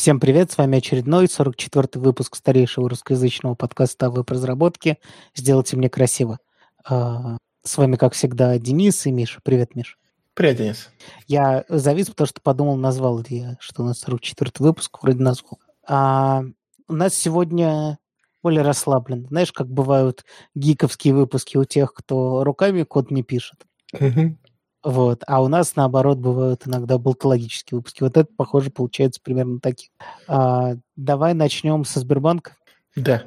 Всем привет, с вами очередной 44-й выпуск старейшего русскоязычного подкаста о веб-разработке «Сделайте мне красиво». А, с вами, как всегда, Денис и Миша. Привет, Миш. Привет, Денис. Я завис, потому что подумал, назвал ли я, что у нас 44-й выпуск, вроде назвал. А, у нас сегодня более расслаблен. Знаешь, как бывают гиковские выпуски у тех, кто руками код не пишет. Вот. А у нас, наоборот, бывают иногда болтологические выпуски. Вот это, похоже, получается примерно такие. А, давай начнем со Сбербанка. Да.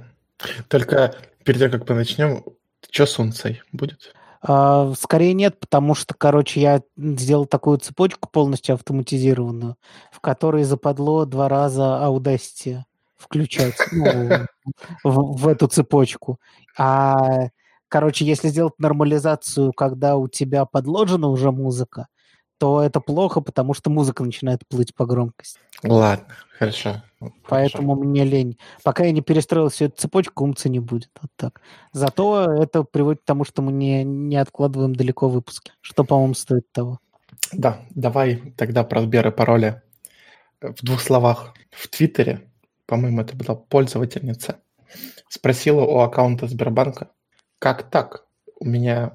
Только перед тем, как мы начнем, что с унцией будет? А, скорее нет, потому что, короче, я сделал такую цепочку полностью автоматизированную, в которой западло два раза Audacity включать ну, в, в эту цепочку. А Короче, если сделать нормализацию, когда у тебя подложена уже музыка, то это плохо, потому что музыка начинает плыть по громкости. Ладно, хорошо. Поэтому хорошо. мне лень. Пока я не перестроил всю эту цепочку, умца не будет. Вот так. Зато это приводит к тому, что мы не, не откладываем далеко выпуски. Что, по-моему, стоит того. Да, давай тогда про Сбер и пароли. В двух словах. В Твиттере, по-моему, это была пользовательница, спросила у аккаунта Сбербанка, как так? У меня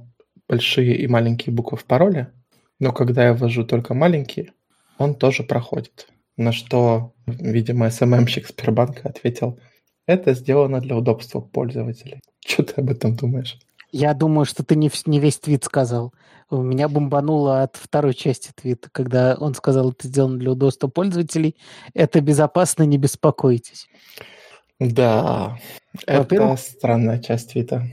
большие и маленькие буквы в пароле, но когда я ввожу только маленькие, он тоже проходит. На что, видимо, СММщик Сбербанка ответил, это сделано для удобства пользователей. Что ты об этом думаешь? Я думаю, что ты не, не весь твит сказал. У меня бомбануло от второй части твита, когда он сказал, это сделано для удобства пользователей. Это безопасно, не беспокойтесь. Да, это странная часть твита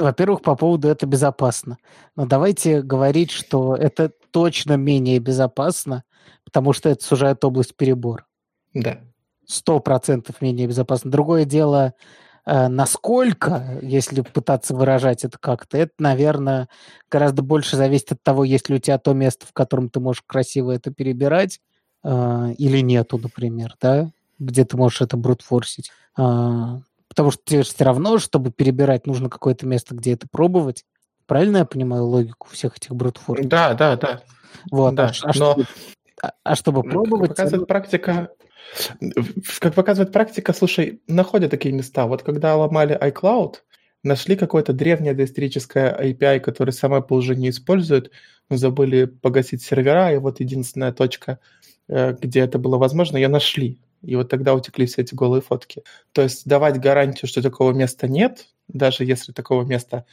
во-первых, по поводу это безопасно. Но давайте говорить, что это точно менее безопасно, потому что это сужает область перебора. Да. Сто процентов менее безопасно. Другое дело, э, насколько, если пытаться выражать это как-то, это, наверное, гораздо больше зависит от того, есть ли у тебя то место, в котором ты можешь красиво это перебирать, э, или нету, например, да, где ты можешь это брутфорсить. Потому что тебе все равно, чтобы перебирать, нужно какое-то место, где это пробовать. Правильно я понимаю логику всех этих брутфорсов? Да, да, да. Вот. Да, а, а, но... чтобы, а, а чтобы пробовать... Как показывает практика, как показывает практика, слушай, находят такие места. Вот когда ломали iCloud, нашли какое-то древнее доисторическое API, которое сам Apple уже не использует, но забыли погасить сервера, и вот единственная точка, э, где это было возможно, ее нашли. И вот тогда утекли все эти голые фотки. То есть давать гарантию, что такого места нет, даже если такого места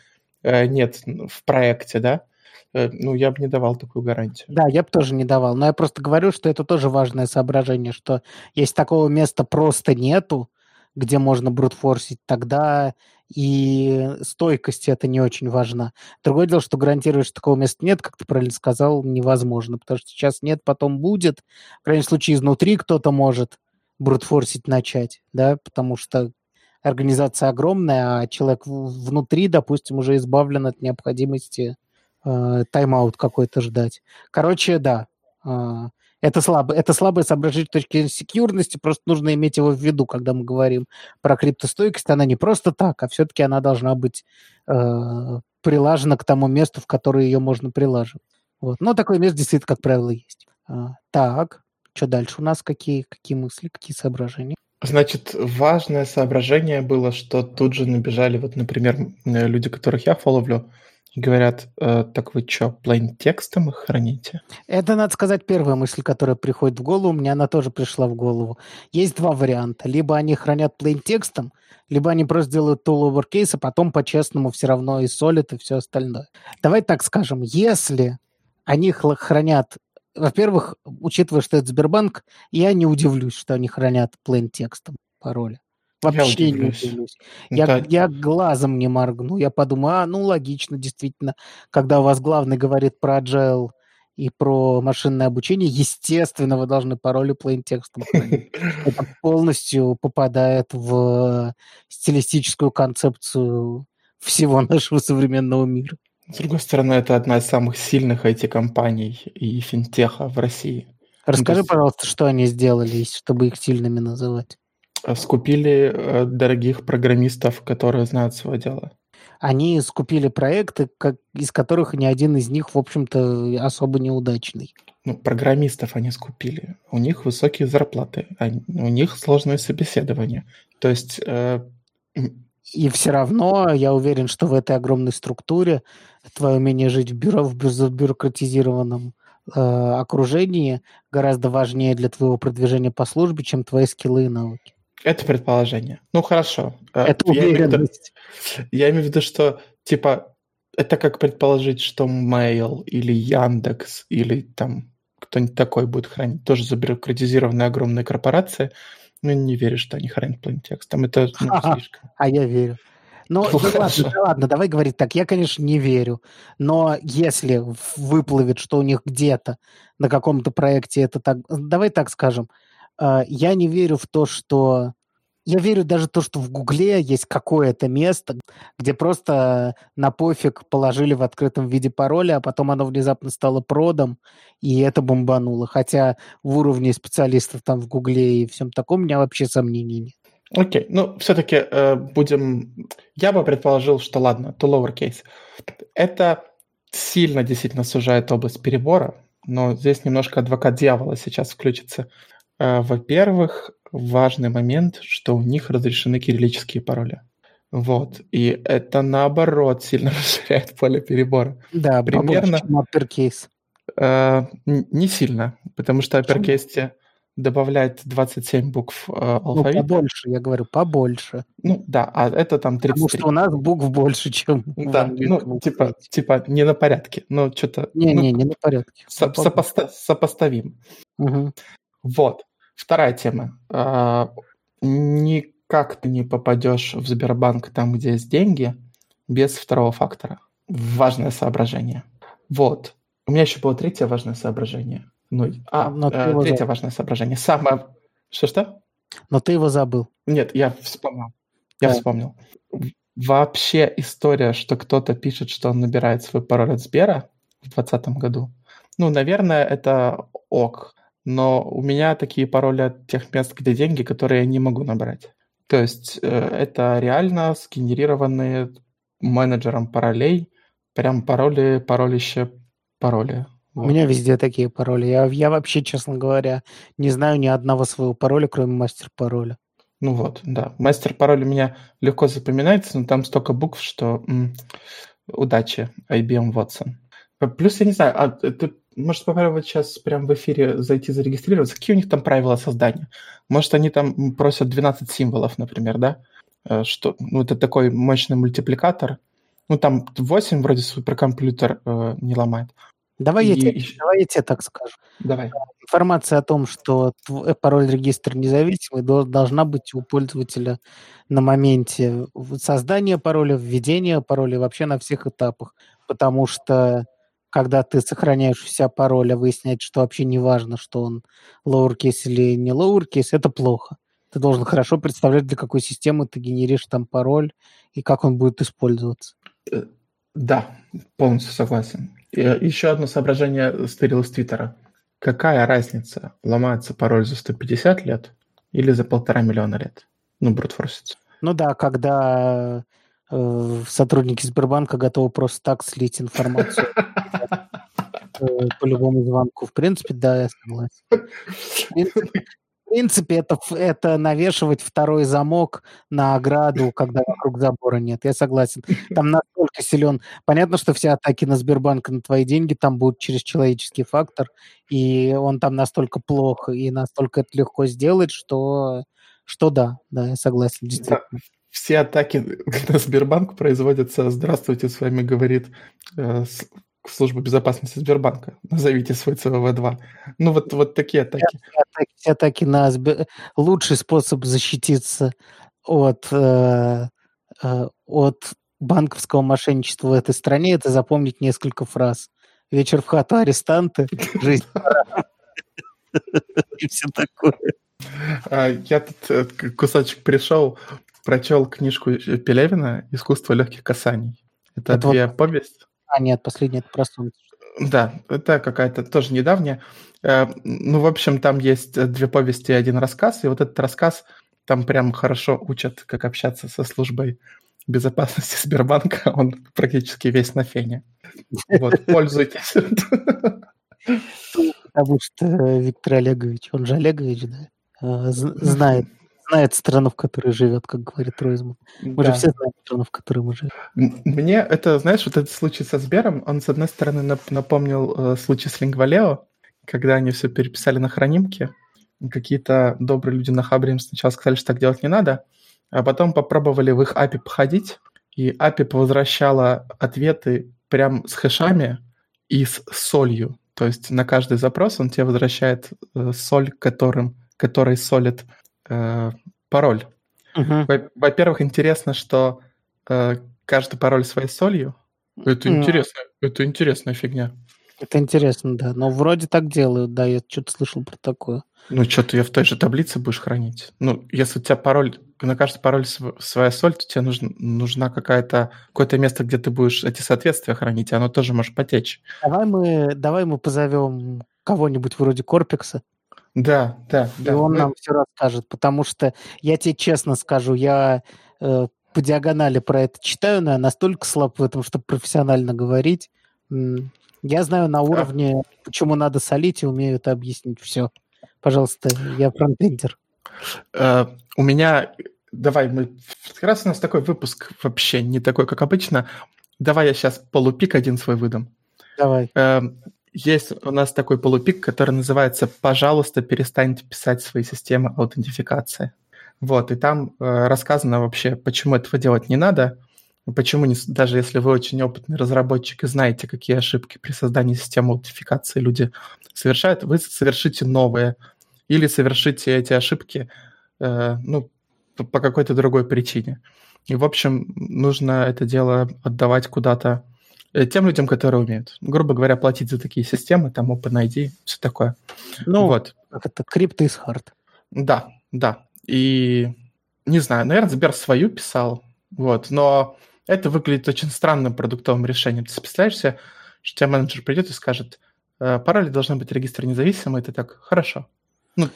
э, нет в проекте, да, э, ну, я бы не давал такую гарантию. Да, я бы тоже не давал. Но я просто говорю, что это тоже важное соображение, что если такого места просто нету, где можно брутфорсить, тогда и стойкость это не очень важна. Другое дело, что гарантировать, что такого места нет, как ты правильно сказал, невозможно, потому что сейчас нет, потом будет. В крайнем случае, изнутри кто-то может брутфорсить начать, да, потому что организация огромная, а человек внутри, допустим, уже избавлен от необходимости э, тайм-аут какой-то ждать. Короче, да, э, это, слабо, это слабое соображение точки секьюрности, просто нужно иметь его в виду, когда мы говорим про криптостойкость. Она не просто так, а все-таки она должна быть э, прилажена к тому месту, в которое ее можно прилаживать. Вот. Но такое место действительно, как правило, есть. А, так, что дальше у нас? Какие, какие мысли, какие соображения? Значит, важное соображение было, что тут же набежали, вот, например, э, люди, которых я фоловлю, говорят, э, так вы что, plain текстом их храните? Это, надо сказать, первая мысль, которая приходит в голову. Меня она тоже пришла в голову. Есть два варианта. Либо они хранят plain текстом, либо они просто делают tool lowercase, а потом по-честному все равно и солят, и все остальное. Давай так скажем, если они хранят во-первых, учитывая, что это Сбербанк, я не удивлюсь, что они хранят plain текстом пароли. Вообще я не удивлюсь. Я, да. я глазом не моргну. Я подумаю, а, ну, логично, действительно. Когда у вас главный говорит про agile и про машинное обучение, естественно, вы должны пароли plain текстом. Это полностью попадает в стилистическую концепцию всего нашего современного мира. С другой стороны, это одна из самых сильных IT-компаний и финтеха в России. Расскажи, есть, пожалуйста, что они сделали, чтобы их сильными называть. Скупили э, дорогих программистов, которые знают свое дело. они скупили проекты, как, из которых ни один из них, в общем-то, особо неудачный. Ну, программистов они скупили. У них высокие зарплаты, они, у них сложное собеседование. То есть... Э... И все равно я уверен, что в этой огромной структуре твое умение жить в бюро, в бюрократизированном э, окружении гораздо важнее для твоего продвижения по службе, чем твои скиллы и навыки. Это предположение. Ну, хорошо. Э, это я уверенность. Имею виду, я имею в виду, что, типа, это как предположить, что Mail или Яндекс или там кто-нибудь такой будет хранить тоже забюрократизированные огромные корпорации. Ну, не верю, что они хранят plain текст. Там это ну, слишком. А я верю. Ну, ну ладно, да, ладно, давай говорить так. Я, конечно, не верю. Но если выплывет, что у них где-то на каком-то проекте это так... Давай так скажем. Э, я не верю в то, что я верю даже то, что в Гугле есть какое-то место, где просто на пофиг положили в открытом виде пароля, а потом оно внезапно стало продом, и это бомбануло. Хотя в уровне специалистов там в Гугле и всем таком у меня вообще сомнений нет. Окей, okay. ну все-таки э, будем... Я бы предположил, что ладно, to lowercase. Это сильно действительно сужает область перебора, но здесь немножко адвокат дьявола сейчас включится. Э, во-первых, важный момент, что у них разрешены кириллические пароли. Вот. И это наоборот сильно расширяет поле перебора. Да, примерно. Чем uppercase. Э, не сильно, потому что uppercase добавляет 27 букв э, алфавита. Ну, побольше, я говорю, побольше. Ну, да, а это там 33. Потому что у нас букв больше, чем Да, ну, типа, типа не на порядке, но что-то... Не-не, ну, не на порядке. Со- сопоста- сопоставим. Угу. Вот. Вторая тема. А, никак ты не попадешь в Сбербанк там, где есть деньги, без второго фактора. Важное соображение. Вот. У меня еще было третье важное соображение. Ну, а, Но э, третье забыл. важное соображение. Самое... Что-что? Но ты его забыл. Нет, я вспомнил. Я да. вспомнил. Вообще история, что кто-то пишет, что он набирает свой пароль от Сбера в 2020 году, ну, наверное, это ок но у меня такие пароли от тех мест, где деньги, которые я не могу набрать. То есть э, это реально сгенерированные менеджером паролей, прям пароли, паролище, пароли. Вот. У меня везде такие пароли. Я, я вообще, честно говоря, не знаю ни одного своего пароля, кроме мастер-пароля. Ну вот, да. Мастер-пароль у меня легко запоминается, но там столько букв, что м- удачи, IBM Watson. Плюс, я не знаю, а ты может попробовать сейчас прямо в эфире зайти зарегистрироваться. Какие у них там правила создания? Может, они там просят 12 символов, например, да? Э, что, ну, это такой мощный мультипликатор. Ну, там 8 вроде суперкомпьютер э, не ломает. Давай, и... я тебе, давай я тебе так скажу. Давай. Информация о том, что твой пароль регистр независимый, должна быть у пользователя на моменте создания пароля, введения пароля, вообще на всех этапах. Потому что когда ты сохраняешь у себя пароль, а выясняется, что вообще не важно, что он lowercase или не lowercase, это плохо. Ты должен хорошо представлять, для какой системы ты генеришь там пароль и как он будет использоваться. Э, да, полностью согласен. И э, еще одно соображение стырил из Твиттера. Какая разница, ломается пароль за 150 лет или за полтора миллиона лет? Ну, брутфорсится. Ну да, когда сотрудники Сбербанка готовы просто так слить информацию э, по любому звонку. В принципе, да, я согласен. В принципе, это, это навешивать второй замок на ограду, когда вокруг забора нет. Я согласен. Там настолько силен. Понятно, что все атаки на Сбербанк на твои деньги там будут через человеческий фактор, и он там настолько плохо и настолько это легко сделать, что, что да, да, я согласен, действительно. Да все атаки на Сбербанк производятся «Здравствуйте, с вами говорит э, служба безопасности Сбербанка. Назовите свой ЦВВ-2». Ну, вот, вот такие атаки. Все атаки, все атаки на Сбер... Лучший способ защититься от, э, э, от банковского мошенничества в этой стране – это запомнить несколько фраз. «Вечер в хату арестанты», «Жизнь и все такое. А, я тут э, кусочек пришел, прочел книжку Пелевина «Искусство легких касаний». Это, это две вот... повесть. А, нет, последняя это про солнце. Да, это какая-то тоже недавняя. Э, ну, в общем, там есть две повести и один рассказ, и вот этот рассказ там прям хорошо учат, как общаться со службой безопасности Сбербанка, он практически весь на фене. Вот, пользуйтесь. Потому что Виктор Олегович, он же Олегович, да, а, знает, знает страну, в которой живет, как говорит Ройзман. Мы да. же все знаем страну, в которой мы живем. Мне это, знаешь, вот этот случай со Сбером, он, с одной стороны, напомнил э, случай с Лингвалео, когда они все переписали на хранимке. Какие-то добрые люди на Хабре им сначала сказали, что так делать не надо, а потом попробовали в их API походить, и API возвращала ответы прям с хэшами и с солью. То есть на каждый запрос он тебе возвращает э, соль, которым, который солит э, пароль. Uh-huh. Во-первых, интересно, что э, каждый пароль своей солью. Это uh-huh. интересно, это интересная фигня. Это интересно, да. Но вроде так делают, да, я что-то слышал про такое. Ну, что ты ее в той же таблице будешь хранить. Ну, если у тебя пароль, на каждый пароль своя соль, то тебе нужно, нужна какая-то, какое-то место, где ты будешь эти соответствия хранить, и оно тоже может потечь. Давай мы, давай мы позовем кого-нибудь вроде Корпекса. Да, да, и да. он мы... нам все расскажет, потому что я тебе честно скажу, я э, по диагонали про это читаю, но я настолько слаб в этом, чтобы профессионально говорить. Я знаю на уровне, почему надо солить, и умею это объяснить все. Пожалуйста, я фронтендер. Uh, у меня... Давай, мы... Раз у нас такой выпуск вообще не такой, как обычно. Давай я сейчас полупик один свой выдам. Давай. Uh, есть у нас такой полупик, который называется «Пожалуйста, перестаньте писать свои системы аутентификации». Вот, и там э, рассказано вообще, почему этого делать не надо, почему не, даже если вы очень опытный разработчик и знаете, какие ошибки при создании системы аутентификации люди совершают, вы совершите новые или совершите эти ошибки э, ну, по какой-то другой причине. И, в общем, нужно это дело отдавать куда-то тем людям, которые умеют. Грубо говоря, платить за такие системы, там OpenID, все такое. Ну, вот. как это, крипто из хард. Да, да. И не знаю, наверное, Сбер свою писал, вот, но это выглядит очень странным продуктовым решением. Ты представляешь себе, что тебя менеджер придет и скажет, «Э, пароли должны быть регистр независимый, ты так, хорошо, ну,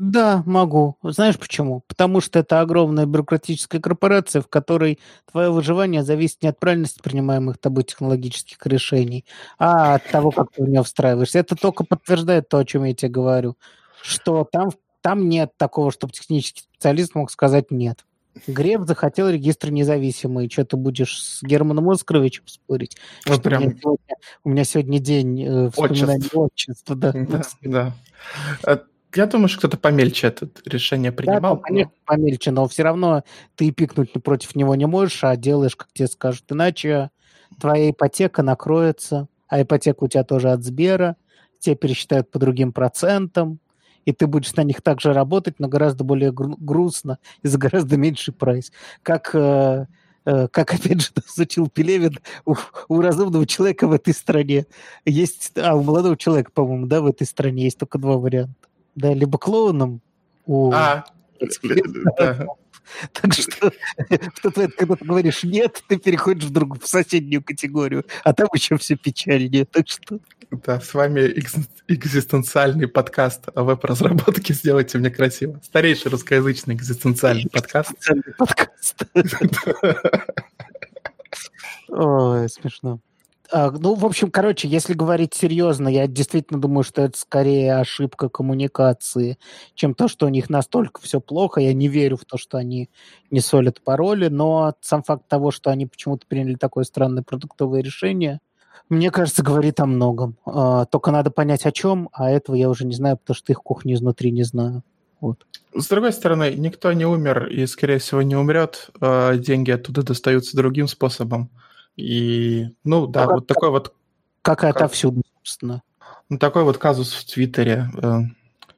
да, могу. Знаешь почему? Потому что это огромная бюрократическая корпорация, в которой твое выживание зависит не от правильности принимаемых тобой технологических решений, а от того, как ты в нее встраиваешься. Это только подтверждает то, о чем я тебе говорю, что там, там нет такого, чтобы технический специалист мог сказать нет. Греф захотел регистр независимый. Что ты будешь с Германом Оскаровичем спорить? Вот прям... у, меня сегодня, у меня сегодня день э, вспоминания отчества. Да, да, да. Я думаю, что кто-то помельче это решение принимал. Да, конечно, но... помельче, но все равно ты пикнуть против него не можешь, а делаешь, как тебе скажут. Иначе твоя ипотека накроется, а ипотека у тебя тоже от Сбера, тебе пересчитают по другим процентам, и ты будешь на них также работать, но гораздо более гру- грустно и за гораздо меньший прайс. Как, э, э, как опять же, изучил Пелевин, у, у разумного человека в этой стране есть... А, у молодого человека, по-моему, да, в этой стране есть только два варианта да, либо клоуном у... А, Так что, когда ты говоришь нет, ты переходишь в другую, в соседнюю категорию, а там еще все печальнее. Так что... Да, с вами экзистенциальный подкаст о веб-разработке «Сделайте мне красиво». Старейший русскоязычный экзистенциальный подкаст. Экзистенциальный подкаст. Ой, смешно. А, ну, в общем, короче, если говорить серьезно, я действительно думаю, что это скорее ошибка коммуникации, чем то, что у них настолько все плохо. Я не верю в то, что они не солят пароли, но сам факт того, что они почему-то приняли такое странное продуктовое решение, мне кажется, говорит о многом. А, только надо понять, о чем, а этого я уже не знаю, потому что их кухню изнутри не знаю. Вот. С другой стороны, никто не умер и, скорее всего, не умрет. А деньги оттуда достаются другим способом. И, ну да, ну, вот как, такой вот... Как это отовсюду, собственно. Ну, такой вот казус в Твиттере. Э,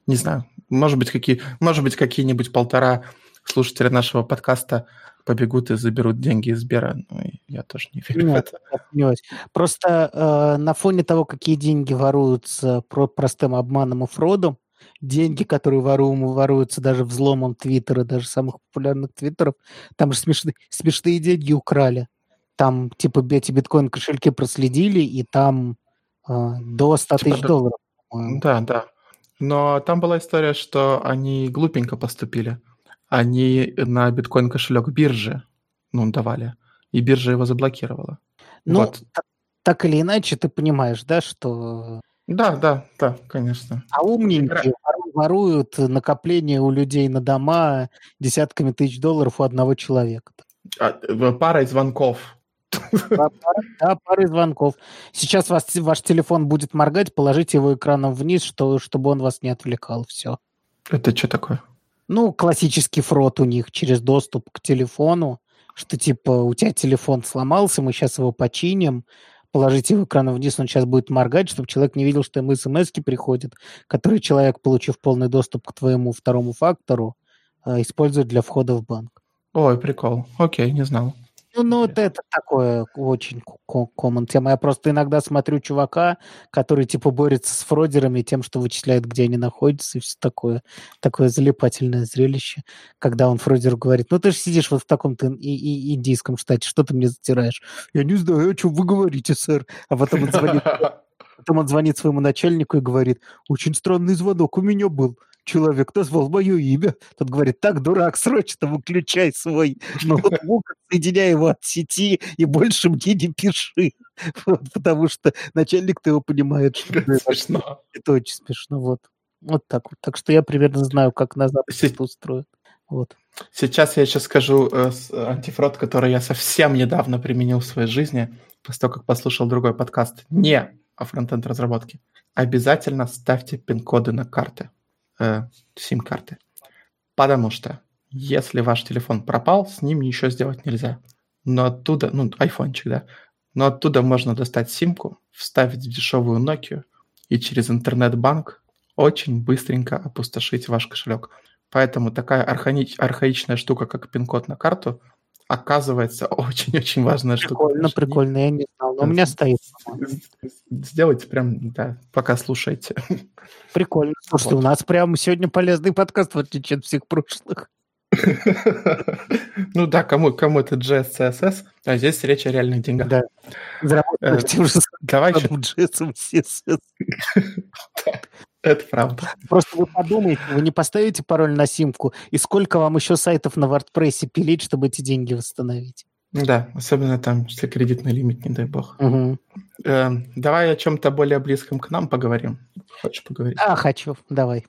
не знаю, может быть, какие, может быть, какие-нибудь полтора слушателя нашего подкаста побегут и заберут деньги из Сбера. Ну, я тоже не верю Нет, в это. Просто э, на фоне того, какие деньги воруются про простым обманом и фродом, деньги, которые вору, воруются даже взломом Твиттера, даже самых популярных Твиттеров, там же смешные, смешные деньги украли. Там, типа, эти биткоин-кошельки проследили, и там э, до 100 типа, тысяч да, долларов. Да, да. Но там была история, что они глупенько поступили. Они на биткоин-кошелек биржи ну, давали. и биржа его заблокировала. Ну, вот. так или иначе, ты понимаешь, да, что... Да, да, да, конечно. А умненькие воруют накопление у людей на дома десятками тысяч долларов у одного человека. А, парой звонков. Да, парой звонков. Сейчас вас, ваш телефон будет моргать, положите его экраном вниз, что, чтобы он вас не отвлекал. Все. Это что такое? Ну, классический фрод у них через доступ к телефону, что типа у тебя телефон сломался, мы сейчас его починим, положите его экраном вниз, он сейчас будет моргать, чтобы человек не видел, что ему смс приходят, которые человек, получив полный доступ к твоему второму фактору, э, использует для входа в банк. Ой, прикол. Окей, не знал. Ну, ну, вот это такое очень common тема. Я просто иногда смотрю чувака, который типа борется с фродерами тем, что вычисляет, где они находятся, и все такое. Такое залипательное зрелище, когда он фродеру говорит, ну ты же сидишь вот в таком-то и- и индийском штате, что ты мне затираешь? Я не знаю, о чем вы говорите, сэр. А потом он звонит, потом он звонит своему начальнику и говорит, очень странный звонок у меня был человек назвал мое имя. Тот говорит, так, дурак, срочно выключай свой ноутбук, соединяй его от сети и больше мне не пиши. Вот, потому что начальник-то его понимает, что это смешно. Это очень смешно, вот. Вот так вот. Так что я примерно знаю, как на Западе это устроят. Вот. Сейчас я еще скажу э, антифрод, который я совсем недавно применил в своей жизни, после того, как послушал другой подкаст. Не о фронтенд разработке. Обязательно ставьте пин-коды на карты э, сим-карты. Потому что если ваш телефон пропал, с ним ничего сделать нельзя. Но оттуда, ну, айфончик, да, но оттуда можно достать симку, вставить в дешевую Nokia и через интернет-банк очень быстренько опустошить ваш кошелек. Поэтому такая архаич, архаичная штука, как пин-код на карту, оказывается очень-очень важная прикольно, штука. Прикольно, прикольно, я не знал, но у меня стоит. Сделайте прям, да, пока слушаете. Прикольно. Слушайте, вот. у нас прям сегодня полезный подкаст, в отличие от всех прошлых. Ну да, кому, кому это JS, CSS, а здесь речь о реальных деньгах. Да. Же Давай. Это правда. Просто вы подумайте, вы не поставите пароль на симку, и сколько вам еще сайтов на WordPress пилить, чтобы эти деньги восстановить? Да, особенно там, если кредитный лимит, не дай бог. Угу. Э, давай о чем-то более близком к нам поговорим. Хочешь поговорить? А, хочу, давай.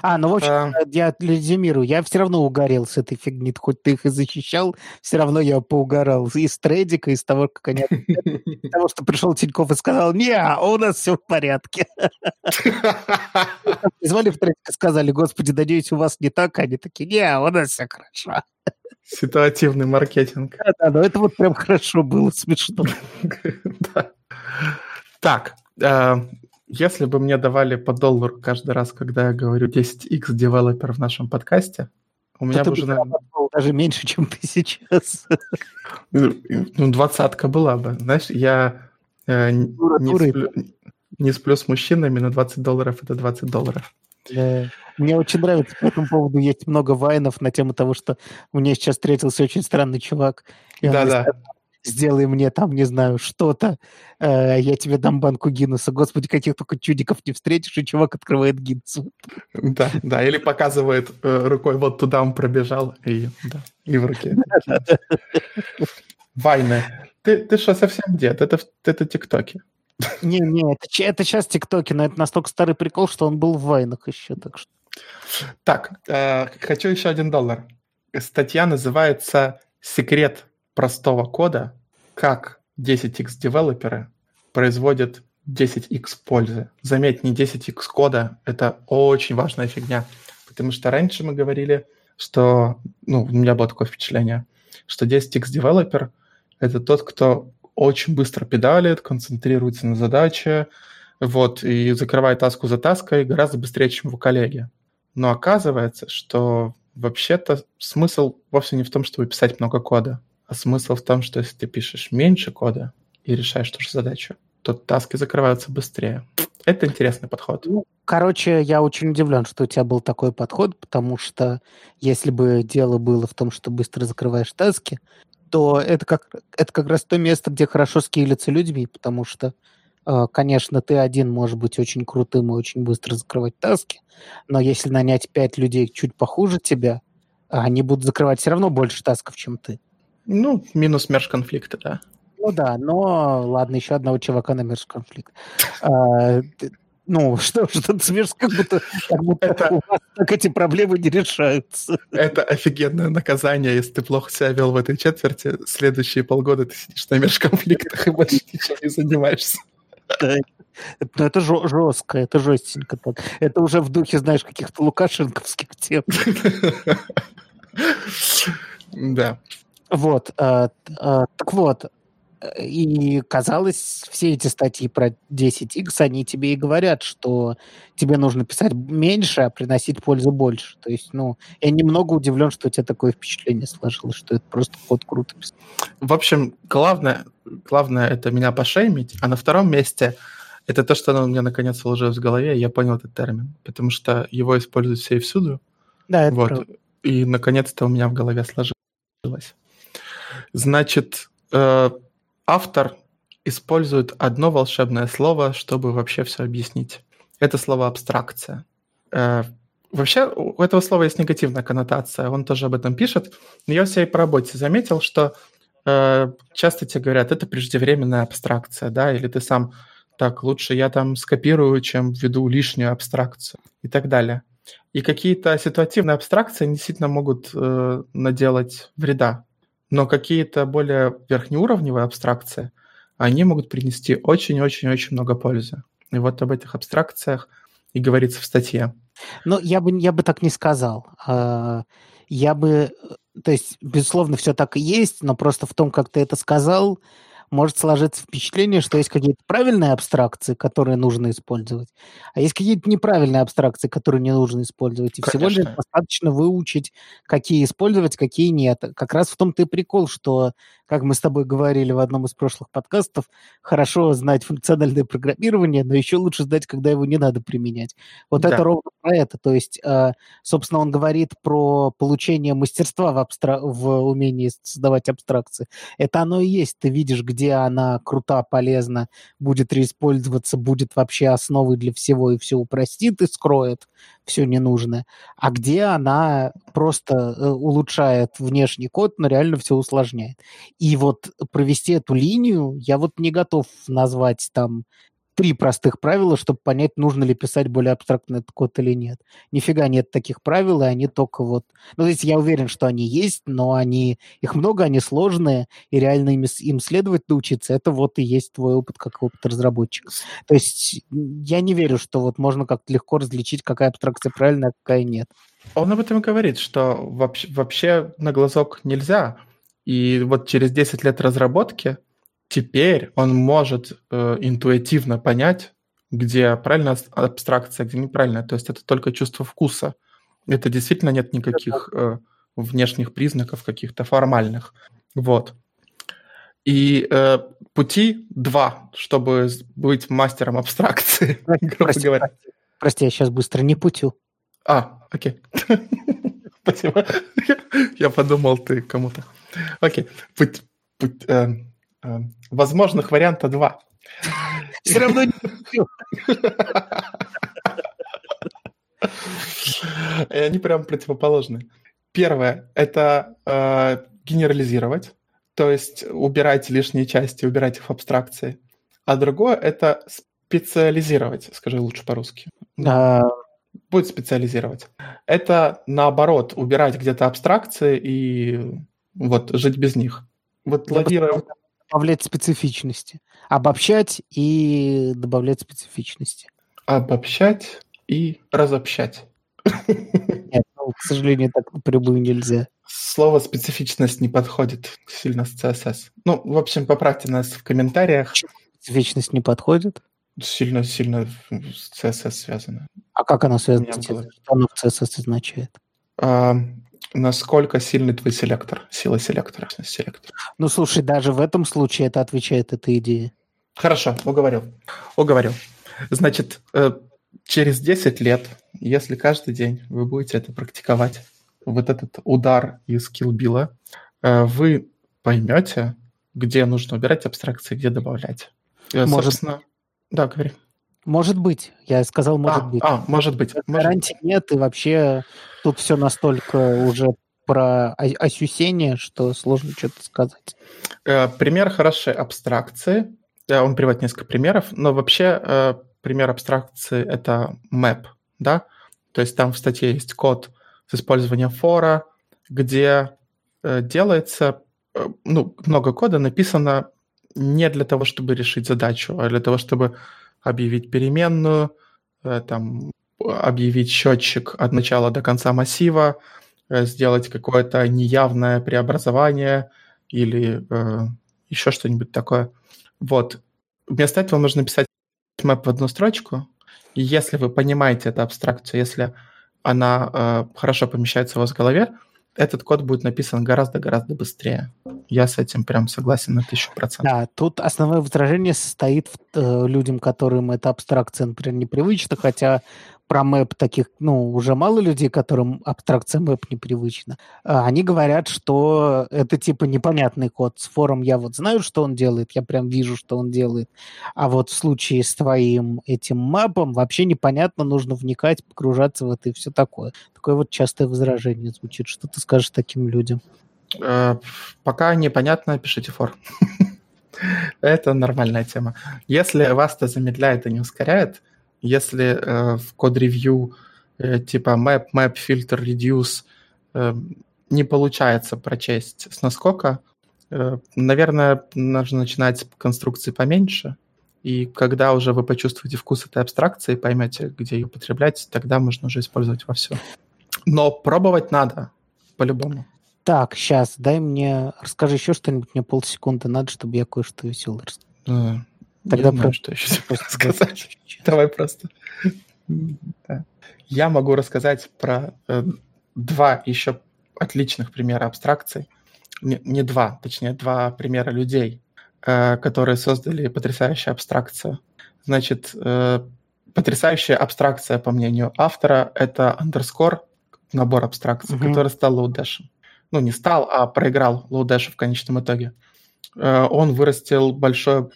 А, ну, в общем, а... я резюмирую. Я все равно угорел с этой фигни. Хоть ты их и защищал, все равно я поугорал. Из трейдика, из того, как они... Из того, что пришел Тиньков и сказал, не, у нас все в порядке. Звали в трейдик и сказали, господи, надеюсь, у вас не так. Они такие, не, у нас все хорошо. Ситуативный маркетинг. Да, да, но это вот прям хорошо было, смешно. Так, э, если бы мне давали по доллару каждый раз, когда я говорю 10x девелопер в нашем подкасте, у меня бы уже... Даже меньше, чем ты сейчас. Ну, двадцатка была бы. Знаешь, я э, не сплю с мужчинами, но 20 долларов – это 20 долларов. Да. Мне очень нравится по этому поводу. Есть много вайнов на тему того, что мне сейчас встретился очень странный чувак. Да, да. Сделай мне там, не знаю, что-то, э, я тебе дам банку Гиннесса. Господи, каких только чудиков не встретишь, и чувак открывает Гиннес. Да, да, или показывает э, рукой, вот туда он пробежал, и, да, и в руке. Вайны. Ты, ты что, совсем дед? Это, это тиктоки. Не-не, это, это сейчас ТикТоки, но это настолько старый прикол, что он был в Вайнах еще, так что... Так, э, хочу еще один доллар. Статья называется «Секрет простого кода. Как 10x девелоперы производят 10x пользы». Заметь, не 10x кода, это очень важная фигня. Потому что раньше мы говорили, что, ну, у меня было такое впечатление, что 10x девелопер — это тот, кто очень быстро педалит, концентрируется на задаче, вот, и закрывает таску за таской гораздо быстрее, чем его коллеги. Но оказывается, что вообще-то смысл вовсе не в том, чтобы писать много кода, а смысл в том, что если ты пишешь меньше кода и решаешь ту же задачу, то таски закрываются быстрее. Это интересный подход. Ну, короче, я очень удивлен, что у тебя был такой подход, потому что если бы дело было в том, что быстро закрываешь таски, то это как, это как раз то место, где хорошо скейлятся людьми, потому что, э, конечно, ты один можешь быть очень крутым и очень быстро закрывать таски, но если нанять пять людей чуть похуже тебя, они будут закрывать все равно больше тасков, чем ты. Ну, минус мерж конфликта, да. Ну да, но ладно, еще одного чувака на мерж конфликт. Ну, что, что смеешь, как будто, как будто это, у вас так эти проблемы не решаются. Это офигенное наказание, если ты плохо себя вел в этой четверти. Следующие полгода ты сидишь на межконфликтах и больше ничем не занимаешься. Да. Ну, это жестко, это жестенько так. Это уже в духе, знаешь, каких-то лукашенковских тем. Да. Вот. А, а, так вот, и казалось, все эти статьи про 10x, они тебе и говорят, что тебе нужно писать меньше, а приносить пользу больше. То есть, ну, я немного удивлен, что у тебя такое впечатление сложилось, что это просто код круто писать. В общем, главное, главное это меня пошеймить, а на втором месте это то, что оно у меня наконец сложилось в голове, и я понял этот термин, потому что его используют все и всюду. Да, это вот. правда. И наконец-то у меня в голове сложилось. Значит, э, автор использует одно волшебное слово, чтобы вообще все объяснить. Это слово абстракция. Э, вообще у этого слова есть негативная коннотация, он тоже об этом пишет. Но я у себя и по работе заметил, что э, часто тебе говорят, это преждевременная абстракция, да, или ты сам так, лучше я там скопирую, чем введу лишнюю абстракцию и так далее. И какие-то ситуативные абстракции действительно могут э, наделать вреда но какие-то более верхнеуровневые абстракции, они могут принести очень-очень-очень много пользы. И вот об этих абстракциях и говорится в статье. Ну, я бы, я бы так не сказал. А, я бы... То есть, безусловно, все так и есть, но просто в том, как ты это сказал, может сложиться впечатление, что есть какие-то правильные абстракции, которые нужно использовать, а есть какие-то неправильные абстракции, которые не нужно использовать. И Конечно. всего лишь достаточно выучить, какие использовать, какие нет. Как раз в том-то и прикол, что, как мы с тобой говорили в одном из прошлых подкастов, хорошо знать функциональное программирование, но еще лучше знать, когда его не надо применять. Вот да. это ровно про это. То есть, а, собственно, он говорит про получение мастерства в, абстра... в умении создавать абстракции. Это оно и есть. Ты видишь, где где она крута, полезна, будет реиспользоваться, будет вообще основой для всего и все упростит и скроет все ненужное, а где она просто э, улучшает внешний код, но реально все усложняет. И вот провести эту линию я вот не готов назвать там три простых правила, чтобы понять, нужно ли писать более абстрактный код или нет. Нифига нет таких правил, и они только вот... Ну, то есть я уверен, что они есть, но они... Их много, они сложные, и реально им, им следовать научиться, это вот и есть твой опыт как опыт разработчика. То есть я не верю, что вот можно как-то легко различить, какая абстракция правильная, а какая нет. Он об этом говорит, что вообще, вообще на глазок нельзя. И вот через 10 лет разработки теперь он может э, интуитивно понять, где правильная абстракция, где неправильная. То есть это только чувство вкуса. Это действительно нет никаких э, внешних признаков каких-то формальных. Вот. И э, пути два, чтобы быть мастером абстракции, прости, говоря. Прости, прости, я сейчас быстро не путю. А, окей. Спасибо. Я подумал, ты кому-то. Окей. Путь, путь, э, Э, возможных варианта два. Все равно не они прям противоположны. Первое – это э, генерализировать, то есть убирать лишние части, убирать их в абстракции. А другое – это специализировать, скажи лучше по-русски. А... Будет специализировать. Это наоборот, убирать где-то абстракции и вот жить без них. Вот лавируя добавлять специфичности. Обобщать и добавлять специфичности. Обобщать и разобщать. Нет, ну, к сожалению, так напрямую нельзя. Слово специфичность не подходит сильно с CSS. Ну, в общем, поправьте нас в комментариях. Специфичность не подходит? Сильно-сильно с CSS связано. А как она связана с Что она в CSS означает? А, насколько сильный твой селектор, сила селектора, селектор. Ну, слушай, даже в этом случае это отвечает этой идее. Хорошо, уговорил. Уговорил. Значит, э, через 10 лет, если каждый день вы будете это практиковать, вот этот удар из килбила, э, вы поймете, где нужно убирать абстракции, где добавлять. Э, Может, Собственно, да, говори. Может быть, я сказал, может а, быть. А, может быть. Гарантии может. нет, и вообще тут все настолько уже про осюсение, что сложно что-то сказать. Э, пример хорошей абстракции. Он приводит несколько примеров, но вообще э, пример абстракции — это map, да? То есть там в статье есть код с использованием фора, где э, делается, ну, много кода написано не для того, чтобы решить задачу, а для того, чтобы объявить переменную, там, объявить счетчик от начала до конца массива, Э, сделать какое-то неявное преобразование или э, еще что-нибудь такое. Вот. Вместо этого нужно написать map в одну строчку, и если вы понимаете эту абстракцию, если она э, хорошо помещается у вас в голове, этот код будет написан гораздо-гораздо быстрее. Я с этим прям согласен на тысячу процентов. Да, тут основное возражение состоит в э, людям, которым эта абстракция, например, непривычна, хотя про мэп таких, ну, уже мало людей, которым абстракция мэп непривычна. А они говорят, что это типа непонятный код. С фором я вот знаю, что он делает, я прям вижу, что он делает. А вот в случае с твоим этим мэпом вообще непонятно, нужно вникать, погружаться в это и все такое. Такое вот частое возражение звучит. Что ты скажешь таким людям? Э, пока непонятно, пишите фор. Это нормальная тема. Если вас это замедляет и не ускоряет, если э, в код-ревью э, типа map, map, filter, reduce э, не получается прочесть с наскока, э, наверное, нужно начинать с конструкции поменьше. И когда уже вы почувствуете вкус этой абстракции, поймете, где ее употреблять, тогда можно уже использовать во все. Но пробовать надо, по-любому. Так, сейчас, дай мне, расскажи еще что-нибудь, мне полсекунды надо, чтобы я кое-что веселое рассказал. Тогда не знаю, про... что еще сказать. Давай просто. Я могу рассказать про э, два еще отличных примера абстракций. Не, не два, точнее, два примера людей, э, которые создали потрясающую абстракцию. Значит, э, потрясающая абстракция, по мнению автора, это underscore, набор абстракций, который стал Lodash. Ну, не стал, а проиграл Lodash в конечном итоге. Э, он вырастил большое,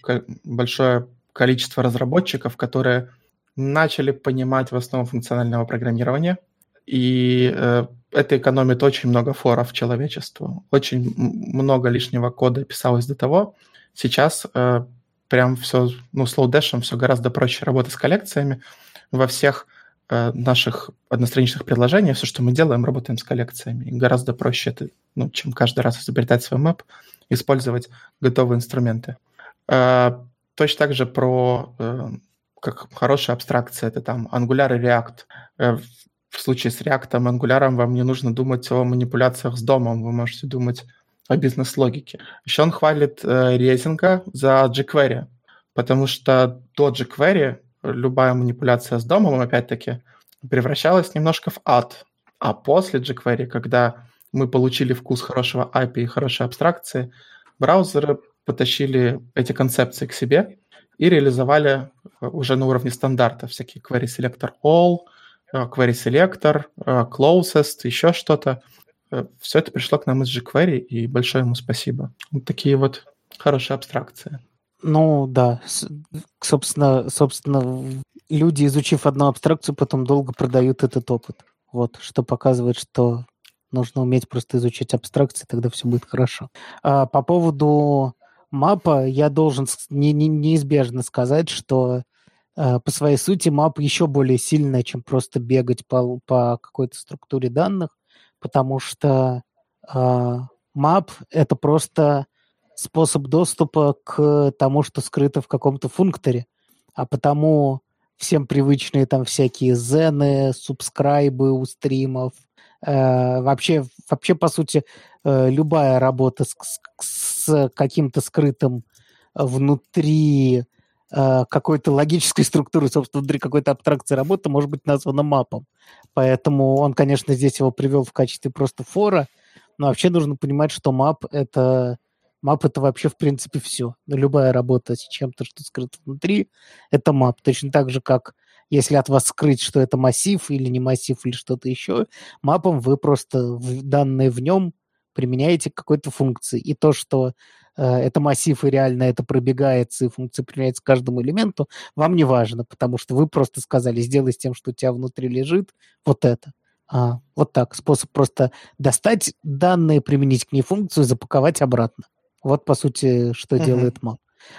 большое количество разработчиков, которые начали понимать в основном функционального программирования, и э, это экономит очень много форов человечеству. Очень много лишнего кода писалось до того. Сейчас э, прям все, ну, с Lodash все гораздо проще работать с коллекциями. Во всех э, наших одностраничных предложениях все, что мы делаем, работаем с коллекциями. И гораздо проще это, ну, чем каждый раз изобретать свой мэп использовать готовые инструменты. А, точно так же про э, как хорошая абстракция, это там Angular и React. Э, в случае с React Angular вам не нужно думать о манипуляциях с домом, вы можете думать о бизнес-логике. Еще он хвалит э, резинга за jQuery, потому что до jQuery любая манипуляция с домом, опять-таки, превращалась немножко в ад. А после jQuery, когда мы получили вкус хорошего API и хорошей абстракции, браузеры потащили эти концепции к себе и реализовали э, уже на уровне стандарта всякие query selector all, э, query selector, э, closest, еще что-то. Все это пришло к нам из jQuery, и большое ему спасибо. Вот такие вот хорошие абстракции. Ну да, собственно, собственно, люди, изучив одну абстракцию, потом долго продают этот опыт. Вот, что показывает, что Нужно уметь просто изучать абстракции, тогда все будет хорошо. А, по поводу мапа я должен не, не, неизбежно сказать, что а, по своей сути мап еще более сильная, чем просто бегать по, по какой-то структуре данных, потому что а, map — это просто способ доступа к тому, что скрыто в каком-то функторе, а потому всем привычные там всякие зены, субскрайбы у стримов — Э, вообще, вообще, по сути, э, любая работа с, с, с каким-то скрытым внутри э, какой-то логической структуры, собственно, внутри какой-то абстракции работы может быть названа мапом. Поэтому он, конечно, здесь его привел в качестве просто фора, но вообще нужно понимать, что мап — это Мап — это вообще, в принципе, все. Любая работа с чем-то, что скрыто внутри, это мап. Точно так же, как если от вас скрыть, что это массив или не массив или что-то еще, мапом вы просто данные в нем применяете к какой-то функции. И то, что э, это массив и реально это пробегается, и функция применяется к каждому элементу, вам не важно, потому что вы просто сказали, сделай с тем, что у тебя внутри лежит, вот это. А, вот так. Способ просто достать данные, применить к ней функцию, запаковать обратно. Вот, по сути, что uh-huh. делает Mac.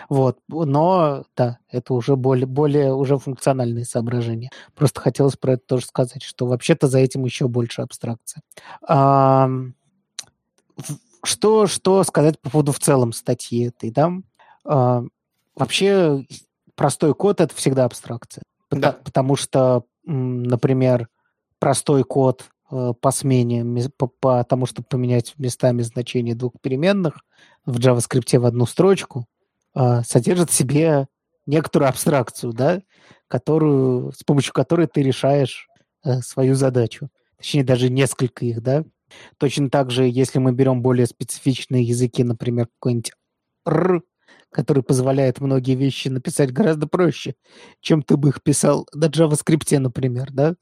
Вот. Но, да, это уже более, более уже функциональные соображения. Просто хотелось про это тоже сказать, что вообще-то за этим еще больше абстракции. А, что, что сказать по поводу в целом статьи этой, да? А, вообще, простой код — это всегда абстракция. Да. Потому что, например, простой код э, по смене, по, тому, чтобы поменять местами значения двух переменных в JavaScript в одну строчку, содержит в себе некоторую абстракцию, да, которую, с помощью которой ты решаешь э, свою задачу. Точнее, даже несколько их, да. Точно так же, если мы берем более специфичные языки, например, какой-нибудь R, который позволяет многие вещи написать гораздо проще, чем ты бы их писал на JavaScript, например, да,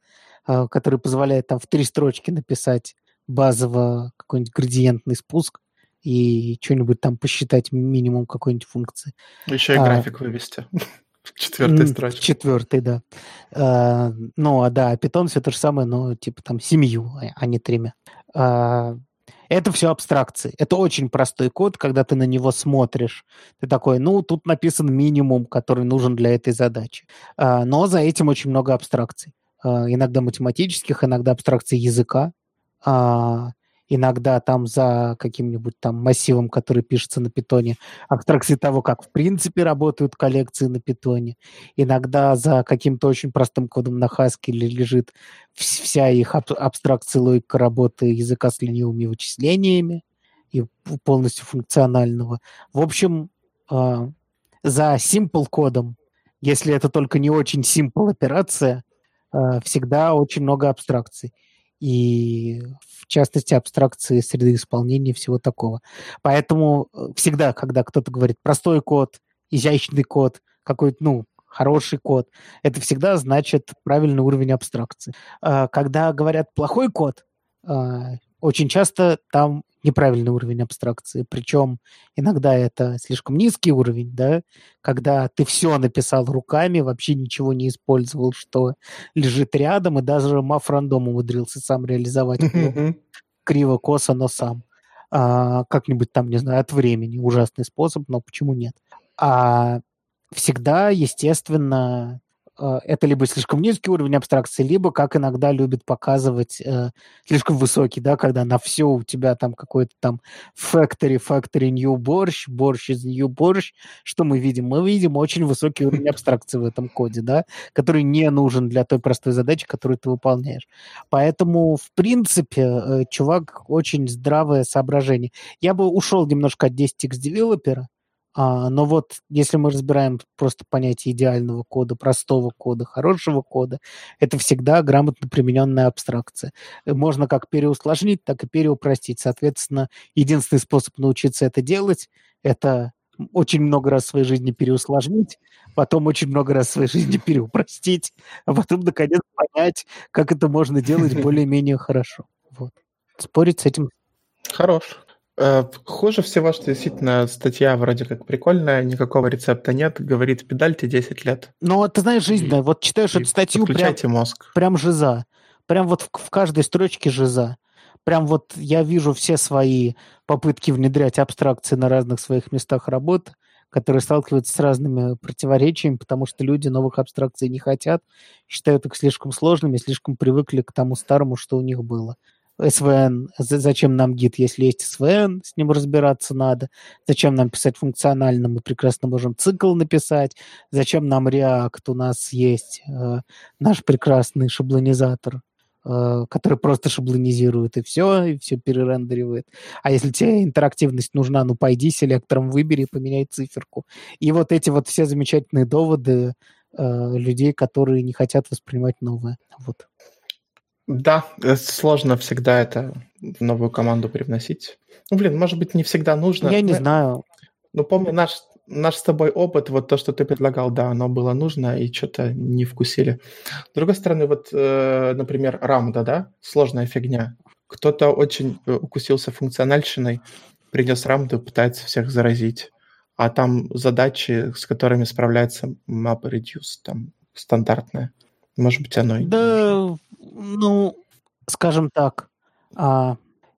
а, который позволяет там в три строчки написать базово какой-нибудь градиентный спуск и что-нибудь там посчитать минимум какой-нибудь функции. Еще и а, график вывести. Четвертой строчке. Четвертой, да. А, ну, а да, Python все то же самое, но типа там семью, а, а не тремя. А, это все абстракции. Это очень простой код, когда ты на него смотришь. Ты такой, ну, тут написан минимум, который нужен для этой задачи. А, но за этим очень много абстракций. А, иногда математических, иногда абстракций языка, а, иногда там за каким-нибудь там массивом, который пишется на питоне, абстракции того, как в принципе работают коллекции на питоне, иногда за каким-то очень простым кодом на Haskell лежит вся их абстракция логика работы языка с ленивыми вычислениями и полностью функционального. В общем, а, за simple кодом, если это только не очень simple операция, Э, всегда очень много абстракций. И в частности абстракции среды исполнения всего такого. Поэтому э, всегда, когда кто-то говорит простой код, изящный код, какой-то, ну, хороший код, это всегда значит правильный уровень абстракции. Э, когда говорят плохой код, очень часто там неправильный уровень абстракции. Причем иногда это слишком низкий уровень, да, когда ты все написал руками, вообще ничего не использовал, что лежит рядом, и даже маф рандом умудрился сам реализовать криво, косо, но сам. А, как-нибудь там, не знаю, от времени. Ужасный способ, но почему нет? А всегда, естественно, это либо слишком низкий уровень абстракции, либо, как иногда любят показывать, э, слишком высокий, да, когда на все у тебя там какой-то там factory, factory new борщ, борщ из new борщ. Что мы видим? Мы видим очень высокий уровень абстракции в этом коде, да, который не нужен для той простой задачи, которую ты выполняешь. Поэтому, в принципе, э, чувак очень здравое соображение. Я бы ушел немножко от 10x девелопера, а, но вот если мы разбираем просто понятие идеального кода, простого кода, хорошего кода, это всегда грамотно примененная абстракция. Э, можно как переусложнить, так и переупростить. Соответственно, единственный способ научиться это делать – это очень много раз в своей жизни переусложнить, потом очень много раз в своей жизни переупростить, а потом, наконец, понять, как это можно делать более-менее хорошо. Вот. Спорить с этим Хорош. Э, хуже всего, что действительно статья вроде как прикольная, никакого рецепта нет, говорит, педальте 10 лет. Ну, ты знаешь, жизненная. Вот читаешь эту статью, прям, мозг. прям жиза. Прям вот в, в каждой строчке жиза. Прям вот я вижу все свои попытки внедрять абстракции на разных своих местах работы, которые сталкиваются с разными противоречиями, потому что люди новых абстракций не хотят, считают их слишком сложными, слишком привыкли к тому старому, что у них было. СВН, зачем нам гид, если есть СВН, с ним разбираться надо, зачем нам писать функционально, мы прекрасно можем цикл написать, зачем нам React, у нас есть э, наш прекрасный шаблонизатор, э, который просто шаблонизирует и все, и все перерендеривает. А если тебе интерактивность нужна, ну пойди селектором выбери, поменяй циферку. И вот эти вот все замечательные доводы э, людей, которые не хотят воспринимать новое. Вот. Да, э, сложно всегда это в новую команду привносить. Ну, блин, может быть, не всегда нужно. Я не знаю. Ну, помню, наш, наш с тобой опыт, вот то, что ты предлагал, да, оно было нужно, и что-то не вкусили. С другой стороны, вот, э, например, рамда, да, сложная фигня. Кто-то очень э, укусился функциональщиной, принес рамду, пытается всех заразить. А там задачи, с которыми справляется MapReduce, там, стандартная. Может быть, оно и Да, ну, скажем так, а,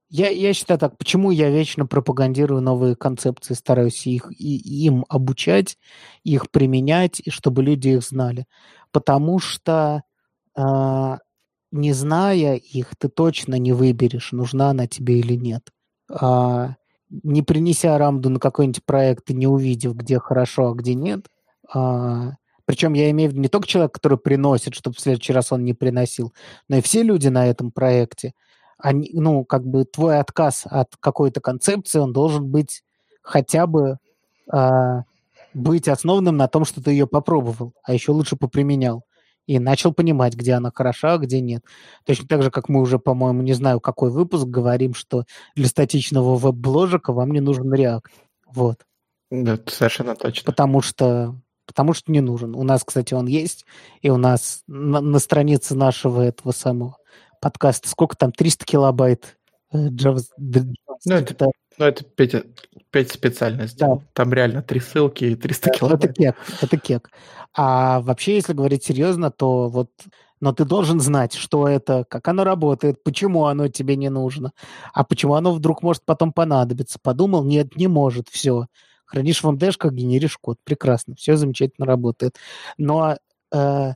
я, я считаю так, почему я вечно пропагандирую новые концепции, стараюсь их и, им обучать, их применять, и чтобы люди их знали. Потому что а, не зная их, ты точно не выберешь, нужна она тебе или нет. А, не принеся рамду на какой-нибудь проект и не увидев, где хорошо, а где нет, а, причем я имею в виду не только человек, который приносит, чтобы в следующий раз он не приносил, но и все люди на этом проекте. Они, ну, как бы твой отказ от какой-то концепции, он должен быть хотя бы а, быть основанным на том, что ты ее попробовал, а еще лучше поприменял. И начал понимать, где она хороша, а где нет. Точно так же, как мы уже, по-моему, не знаю, какой выпуск, говорим, что для статичного веб-бложика вам не нужен React. Вот. Да, совершенно точно. Потому что потому что не нужен. У нас, кстати, он есть, и у нас на, на странице нашего этого самого подкаста сколько там, 300 килобайт э, Java, ну, это, ну, это 5, 5 специально сделал. Да. Там реально три ссылки и 300 это, килобайт. Это кек, это кек. А вообще, если говорить серьезно, то вот но ты должен знать, что это, как оно работает, почему оно тебе не нужно, а почему оно вдруг может потом понадобиться. Подумал, нет, не может, все хранишь в МДшках, генеришь код. Прекрасно, все замечательно работает. Но э,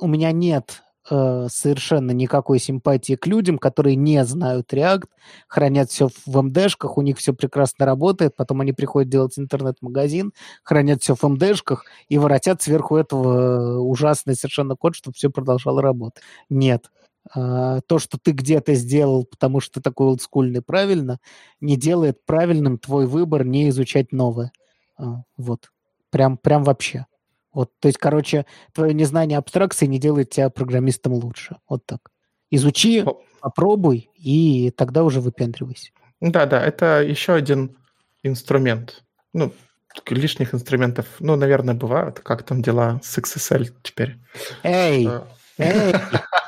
у меня нет э, совершенно никакой симпатии к людям, которые не знают React, хранят все в МДшках, у них все прекрасно работает, потом они приходят делать интернет-магазин, хранят все в МДшках и воротят сверху этого ужасный совершенно код, чтобы все продолжало работать. Нет. А, то, что ты где-то сделал, потому что ты такой олдскульный правильно, не делает правильным твой выбор не изучать новое. А, вот. Прям, прям вообще. Вот, то есть, короче, твое незнание абстракции не делает тебя программистом лучше. Вот так. Изучи, попробуй, и тогда уже выпендривайся. Да, да, это еще один инструмент. Ну, лишних инструментов, ну, наверное, бывают. Как там дела с XSL теперь? Эй, эй,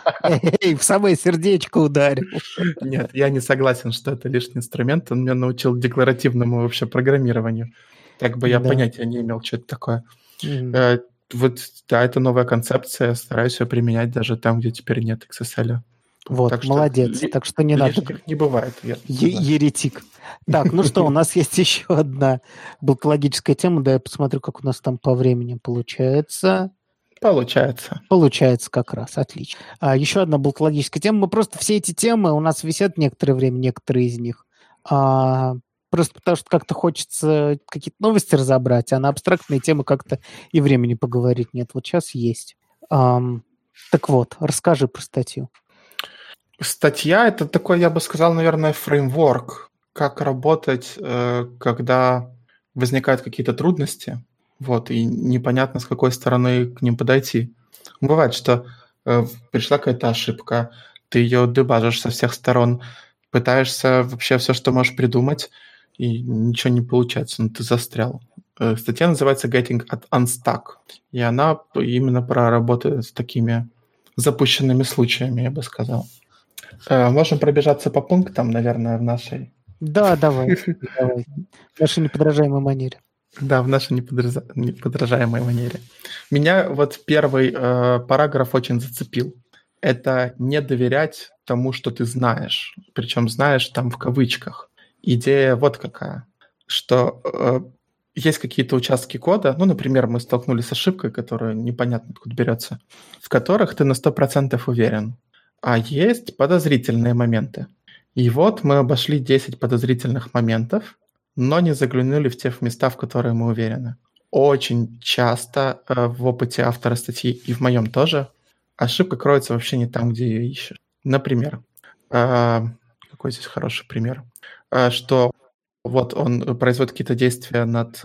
Эй, в самое сердечко ударил. Нет, я не согласен, что это лишний инструмент. Он меня научил декларативному вообще программированию. Так бы я да. понятия не имел, что это такое. Mm. Вот, да, это новая концепция. Стараюсь ее применять даже там, где теперь нет XSL. Вот, так молодец. Что, так что не надо. не бывает. Я, е- еретик. Так, ну что, у нас есть еще одна балкологическая тема. Да, я посмотрю, как у нас там по времени получается. Получается. Получается как раз, отлично. А, еще одна болтологическая тема. Мы просто все эти темы у нас висят некоторое время, некоторые из них. А, просто потому что как-то хочется какие-то новости разобрать, а на абстрактные темы как-то и времени поговорить нет. Вот сейчас есть. А, так вот, расскажи про статью. Статья — это такой, я бы сказал, наверное, фреймворк, как работать, э, когда возникают какие-то трудности, вот, и непонятно, с какой стороны к ним подойти. Бывает, что э, пришла какая-то ошибка, ты ее дебажишь со всех сторон, пытаешься вообще все, что можешь придумать, и ничего не получается, но ты застрял. Э, статья называется Getting at Unstuck, и она именно про работу с такими запущенными случаями, я бы сказал. Э, можем пробежаться по пунктам, наверное, в нашей... Да, давай. давай. В нашей неподражаемой манере. Да, в нашей неподражаемой манере. Меня вот первый э, параграф очень зацепил. Это не доверять тому, что ты знаешь. Причем знаешь там в кавычках. Идея вот какая, что э, есть какие-то участки кода, ну, например, мы столкнулись с ошибкой, которая непонятно откуда берется, в которых ты на 100% уверен. А есть подозрительные моменты. И вот мы обошли 10 подозрительных моментов, но не заглянули в те места, в которые мы уверены. Очень часто э, в опыте автора статьи и в моем тоже ошибка кроется вообще не там, где ее ищешь. Например, э, какой здесь хороший пример, э, что вот он производит какие-то действия над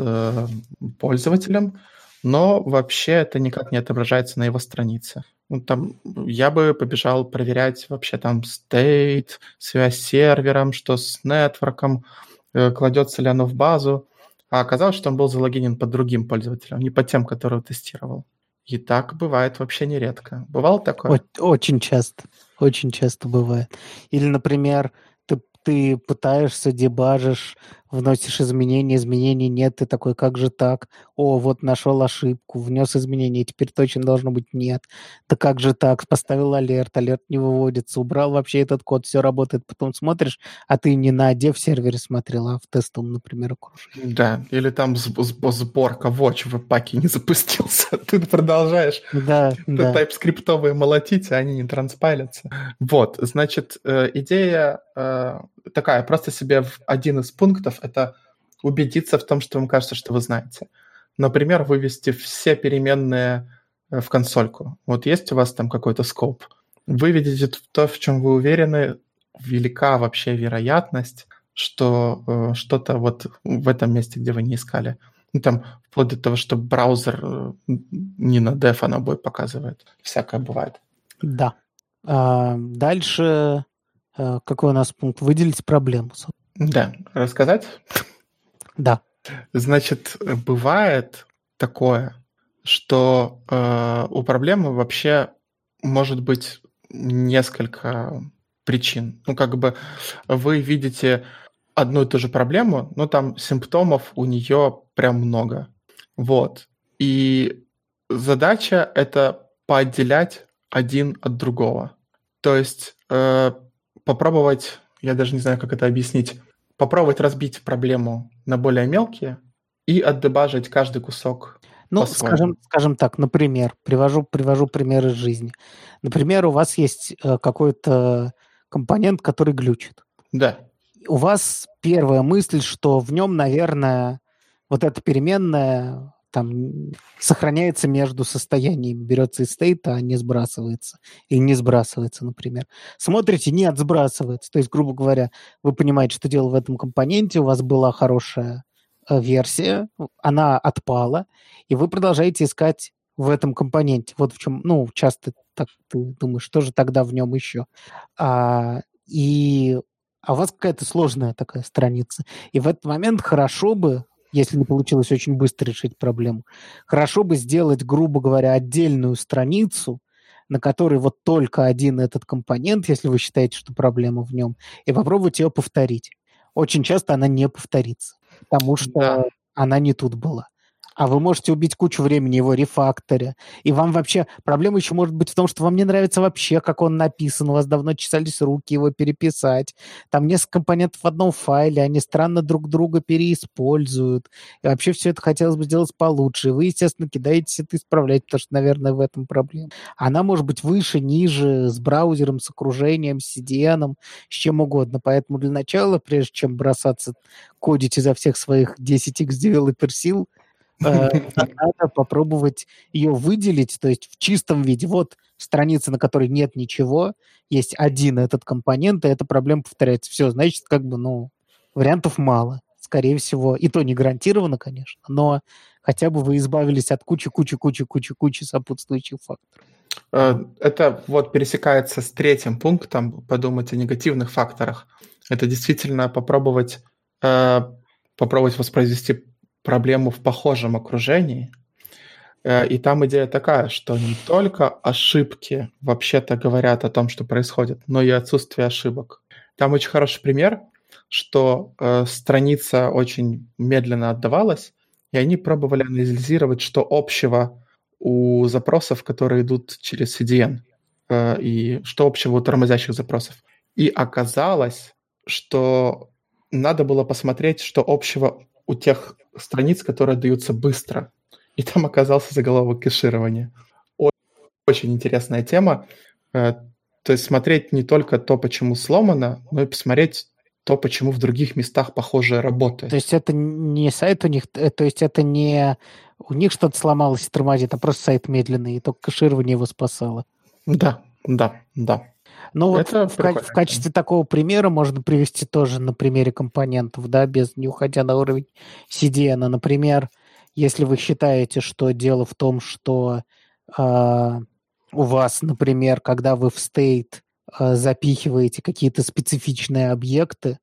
пользователем, но вообще это никак не отображается на его странице. Ну, там я бы побежал проверять вообще там state, связь с сервером, что с нетворком, кладется ли оно в базу, а оказалось, что он был залогинен под другим пользователем, не под тем, которого тестировал. И так бывает вообще нередко. Бывало такое? Очень часто. Очень часто бывает. Или, например, ты, ты пытаешься, дебажишь вносишь изменения, изменений нет, ты такой, как же так? О, вот нашел ошибку, внес изменения, теперь точно должно быть нет. Да как же так? Поставил алерт, алерт не выводится, убрал вообще этот код, все работает. Потом смотришь, а ты не на дев сервере смотрел, а в тестовом, например, окружении. Да, или там сборка watch в паке не запустился, ты продолжаешь да, да. тайп-скриптовые молотить, а они не транспайлятся. Вот, значит, э, идея э, такая, просто себе один из пунктов — это убедиться в том, что вам кажется, что вы знаете. Например, вывести все переменные э, в консольку. Вот есть у вас там какой-то скоп. Выведите то, в чем вы уверены, велика вообще вероятность, что э, что-то вот в этом месте, где вы не искали. Ну, там, вплоть до того, что браузер э, не на def, а на бой показывает. Всякое бывает. Да. А, дальше Э, какой у нас пункт? Выделить проблему. Да, рассказать? Да. Значит, бывает такое, что э, у проблемы вообще может быть несколько причин. Ну, как бы вы видите одну и ту же проблему, но там симптомов у нее прям много. Вот. И задача это поотделять один от другого. То есть э, попробовать, я даже не знаю, как это объяснить, попробовать разбить проблему на более мелкие и отдебажить каждый кусок. Ну, скажем, скажем так, например, привожу, привожу пример из жизни. Например, у вас есть э, какой-то компонент, который глючит. Да. У вас первая мысль, что в нем, наверное, вот эта переменная там сохраняется между состояниями, берется из стейта, а не сбрасывается. Или не сбрасывается, например. Смотрите, нет, сбрасывается. То есть, грубо говоря, вы понимаете, что дело в этом компоненте, у вас была хорошая э, версия, она отпала, и вы продолжаете искать в этом компоненте. Вот в чем, ну, часто так ты думаешь, что же тогда в нем еще? А, и а у вас какая-то сложная такая страница. И в этот момент хорошо бы если не получилось очень быстро решить проблему. Хорошо бы сделать, грубо говоря, отдельную страницу, на которой вот только один этот компонент, если вы считаете, что проблема в нем, и попробовать ее повторить. Очень часто она не повторится, потому что да. она не тут была а вы можете убить кучу времени его рефакторе. И вам вообще... Проблема еще может быть в том, что вам не нравится вообще, как он написан. У вас давно чесались руки его переписать. Там несколько компонентов в одном файле, они странно друг друга переиспользуют. И вообще все это хотелось бы сделать получше. Вы, естественно, кидаетесь это исправлять, потому что, наверное, в этом проблема. Она может быть выше, ниже, с браузером, с окружением, с CDN, с чем угодно. Поэтому для начала, прежде чем бросаться кодить изо всех своих 10x developer сил, надо попробовать ее выделить, то есть в чистом виде. Вот страница, на которой нет ничего, есть один этот компонент, и эта проблема повторяется. Все, значит, как бы, ну, вариантов мало, скорее всего. И то не гарантированно, конечно, но хотя бы вы избавились от кучи-кучи-кучи-кучи-кучи сопутствующих факторов. Э, это вот пересекается с третьим пунктом, подумать о негативных факторах. Это действительно попробовать, э, попробовать воспроизвести проблему в похожем окружении. Э, и там идея такая, что не только ошибки вообще-то говорят о том, что происходит, но и отсутствие ошибок. Там очень хороший пример, что э, страница очень медленно отдавалась, и они пробовали анализировать, что общего у запросов, которые идут через CDN, э, и что общего у тормозящих запросов. И оказалось, что надо было посмотреть, что общего у тех страниц, которые даются быстро. И там оказался заголовок кэширования. Очень интересная тема. Э, то есть смотреть не только то, почему сломано, но и посмотреть то, почему в других местах похожее работает. То есть это не сайт у них, э, то есть это не у них что-то сломалось и тормозит, а просто сайт медленный, и только кэширование его спасало. Да, да, да. Ну вот в, в качестве такого примера можно привести тоже на примере компонентов, да, без не уходя на уровень CDN. Например, если вы считаете, что дело в том, что э, у вас, например, когда вы в state э, запихиваете какие-то специфичные объекты,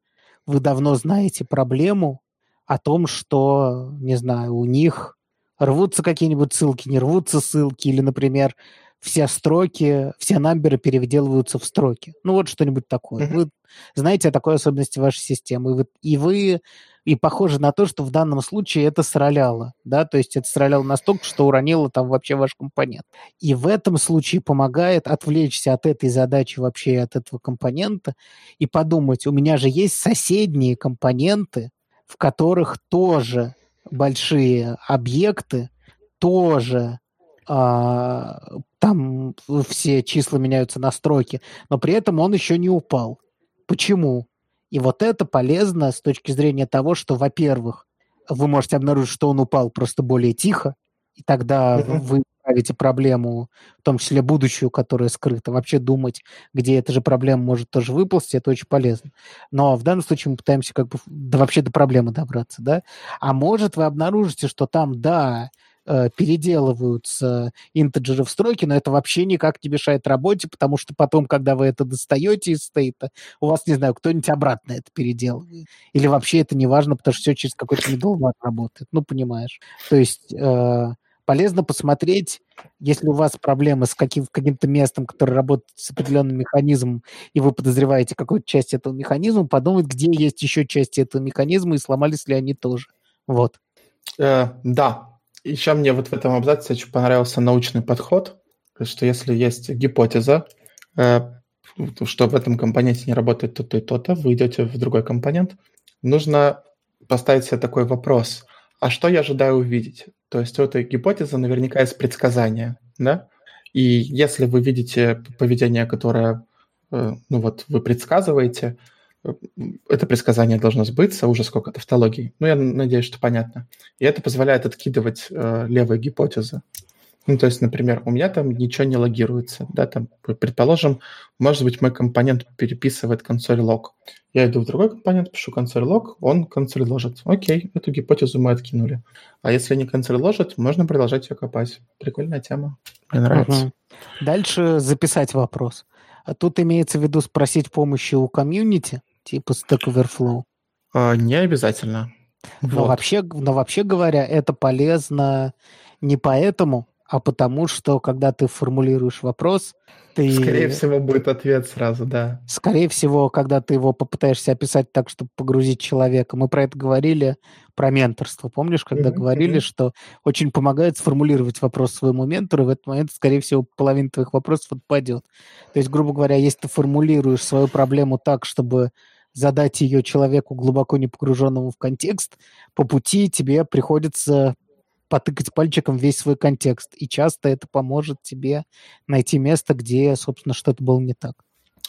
вы давно знаете проблему о том, что, не знаю, у них рвутся какие-нибудь ссылки, не рвутся ссылки, или, например, все строки, все намберы переделываются в строки. Ну вот что-нибудь такое. Mm-hmm. Вы знаете о такой особенности вашей системы, и вы, и вы И похоже на то, что в данном случае это сраляло, да, то есть это сраляло настолько, что уронило там вообще ваш компонент. И в этом случае помогает отвлечься от этой задачи вообще, от этого компонента и подумать, у меня же есть соседние компоненты, в которых тоже большие объекты, тоже а, там все числа меняются на строки, но при этом он еще не упал. Почему? И вот это полезно с точки зрения того, что, во-первых, вы можете обнаружить, что он упал просто более тихо, и тогда вы ставите проблему, в том числе будущую, которая скрыта. Вообще думать, где эта же проблема может тоже выползти, это очень полезно. Но в данном случае мы пытаемся как бы да, вообще до проблемы добраться, да. А может вы обнаружите, что там, да, э, переделываются интеджеры в строке, но это вообще никак не мешает работе, потому что потом, когда вы это достаете из стейта, у вас, не знаю, кто-нибудь обратно это переделывает. Или вообще это не важно, потому что все через какой-то middleware работает. Ну, понимаешь. То есть э, полезно посмотреть, если у вас проблемы с каким, каким-то местом, которое работает с определенным механизмом, и вы подозреваете какую-то часть этого механизма, подумать, где есть еще части этого механизма, и сломались ли они тоже. Вот. Э, да, еще мне вот в этом абзаце очень понравился научный подход, что если есть гипотеза, э, что в этом компоненте не работает то-то и то-то, вы идете в другой компонент, нужно поставить себе такой вопрос. А что я ожидаю увидеть? То есть у этой гипотезы наверняка есть предсказание, да? И если вы видите поведение, которое, э, ну вот, вы предсказываете, это предсказание должно сбыться, уже сколько тавтологий. Ну, я надеюсь, что понятно. И это позволяет откидывать э, левые гипотезы. Ну, то есть, например, у меня там ничего не логируется, да, там, предположим, может быть, мой компонент переписывает консоль лог. Я иду в другой компонент, пишу консоль лог, он консоль ложит. Окей, эту гипотезу мы откинули. А если не консоль ложит, можно продолжать ее копать. Прикольная тема. Мне нравится. Угу. Дальше записать вопрос. А тут имеется в виду спросить помощи у комьюнити, типа Stack Overflow? А, не обязательно. Но, вот. вообще, но вообще говоря, это полезно не поэтому, а потому что, когда ты формулируешь вопрос, ты... Скорее всего, будет ответ сразу, да. Скорее всего, когда ты его попытаешься описать так, чтобы погрузить человека. Мы про это говорили, про менторство. Помнишь, когда mm-hmm. говорили, что очень помогает сформулировать вопрос своему ментору, и в этот момент, скорее всего, половина твоих вопросов отпадет. То есть, грубо говоря, если ты формулируешь свою проблему так, чтобы задать ее человеку, глубоко не погруженному в контекст, по пути тебе приходится потыкать пальчиком весь свой контекст. И часто это поможет тебе найти место, где, собственно, что-то было не так.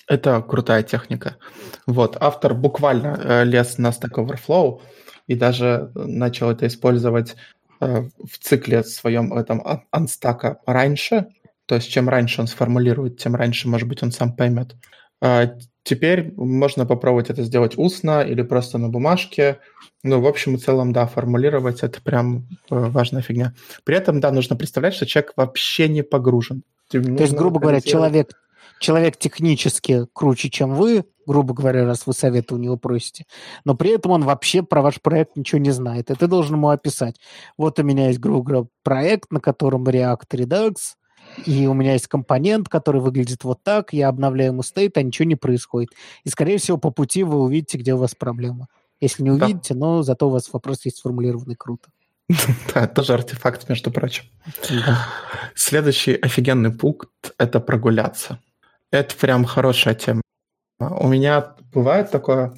Это крутая техника. Вот, автор буквально э, лез на Stack Overflow и даже начал это использовать э, в цикле своем этом анстака раньше. То есть чем раньше он сформулирует, тем раньше, может быть, он сам поймет. Теперь можно попробовать это сделать устно или просто на бумажке. Ну, в общем и целом, да, формулировать это прям э, важная фигня. При этом, да, нужно представлять, что человек вообще не погружен. То есть, грубо говоря, человек, человек технически круче, чем вы, грубо говоря, раз вы совета у него просите, но при этом он вообще про ваш проект ничего не знает, и ты должен ему описать. Вот у меня есть, грубо говоря, проект, на котором React Redux, и у меня есть компонент, который выглядит вот так, я обновляю ему стейт, а ничего не происходит. И, скорее всего, по пути вы увидите, где у вас проблема. Если не увидите, да. но зато у вас вопрос есть сформулированный круто. Да, тоже артефакт, между прочим. Следующий офигенный пункт – это прогуляться. Это прям хорошая тема. У меня бывает такое,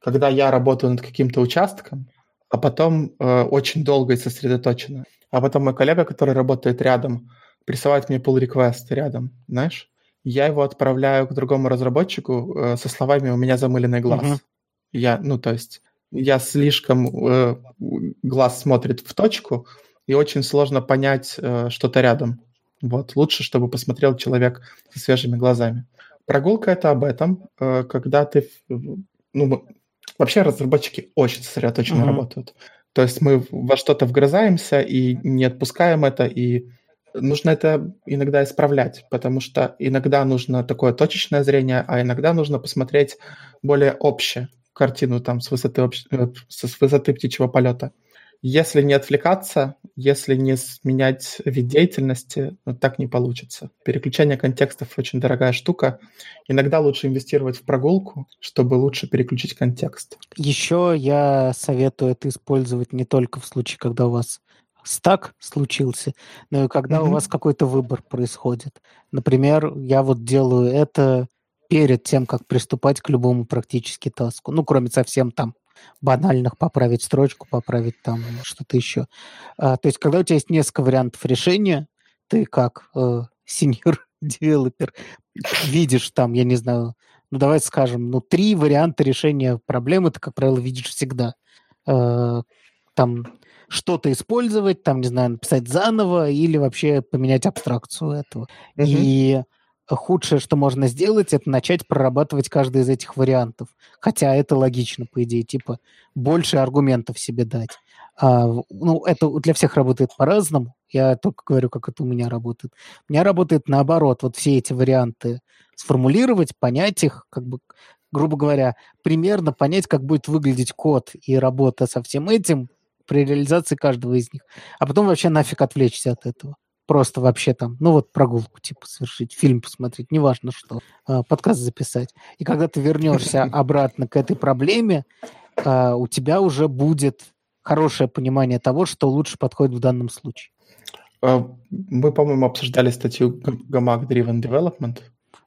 когда я работаю над каким-то участком, а потом э, очень долго и сосредоточенно. А потом мой коллега, который работает рядом, присылает мне pull request рядом, знаешь? Я его отправляю к другому разработчику э, со словами «у меня замыленный глаз». Uh-huh. Я, ну, то есть я слишком... Э, глаз смотрит в точку, и очень сложно понять э, что-то рядом. Вот, лучше, чтобы посмотрел человек со свежими глазами. Прогулка — это об этом, э, когда ты... Ну, вообще разработчики очень сосредоточенно uh-huh. работают. То есть мы во что-то вгрызаемся и не отпускаем это, и нужно это иногда исправлять, потому что иногда нужно такое точечное зрение, а иногда нужно посмотреть более общее картину там с высоты, общ... Э, с высоты птичьего полета. Если не отвлекаться, если не менять вид деятельности, ну, так не получится. Переключение контекстов очень дорогая штука. Иногда лучше инвестировать в прогулку, чтобы лучше переключить контекст. Еще я советую это использовать не только в случае, когда у вас стак случился, но и когда mm-hmm. у вас какой-то выбор происходит. Например, я вот делаю это перед тем, как приступать к любому практически таску. Ну, кроме совсем там банальных, поправить строчку, поправить там что-то еще. А, то есть, когда у тебя есть несколько вариантов решения, ты как э, senior девелопер видишь там, я не знаю, ну давай скажем, ну три варианта решения проблемы ты, как правило, видишь всегда. Э, там что-то использовать, там, не знаю, написать заново или вообще поменять абстракцию этого. Mm-hmm. И худшее, что можно сделать, это начать прорабатывать каждый из этих вариантов. Хотя это логично, по идее, типа больше аргументов себе дать. А, ну, это для всех работает по-разному. Я только говорю, как это у меня работает. У меня работает наоборот. Вот все эти варианты сформулировать, понять их, как бы, грубо говоря, примерно понять, как будет выглядеть код и работа со всем этим при реализации каждого из них. А потом вообще нафиг отвлечься от этого просто вообще там, ну вот прогулку типа совершить, фильм посмотреть, неважно что, а, подкаст записать. И когда ты вернешься обратно к этой проблеме, а, у тебя уже будет хорошее понимание того, что лучше подходит в данном случае. А, мы, по-моему, обсуждали статью Gamag Driven Development.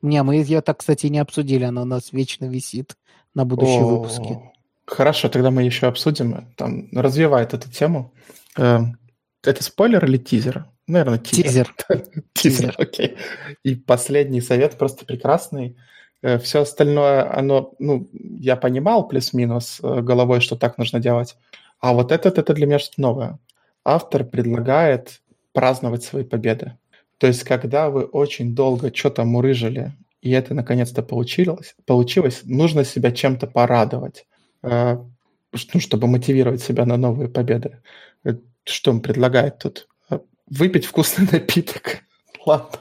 Не, мы ее так, кстати, не обсудили, она у нас вечно висит на будущие О, выпуски. Хорошо, тогда мы еще обсудим. Там развивает эту тему. Эм, это спойлер или тизер? Наверное, тизер. Тизер, окей. И последний совет просто прекрасный. Э, Все остальное, оно, ну, я понимал плюс-минус э, головой, что так нужно делать. А вот этот, это для меня что-то новое. Автор предлагает праздновать свои победы. То есть, когда вы очень долго что-то мурыжили, и это наконец-то получилось, получилось, нужно себя чем-то порадовать, ну, чтобы мотивировать себя на новые победы. Что он предлагает тут? Выпить вкусный напиток. Ладно.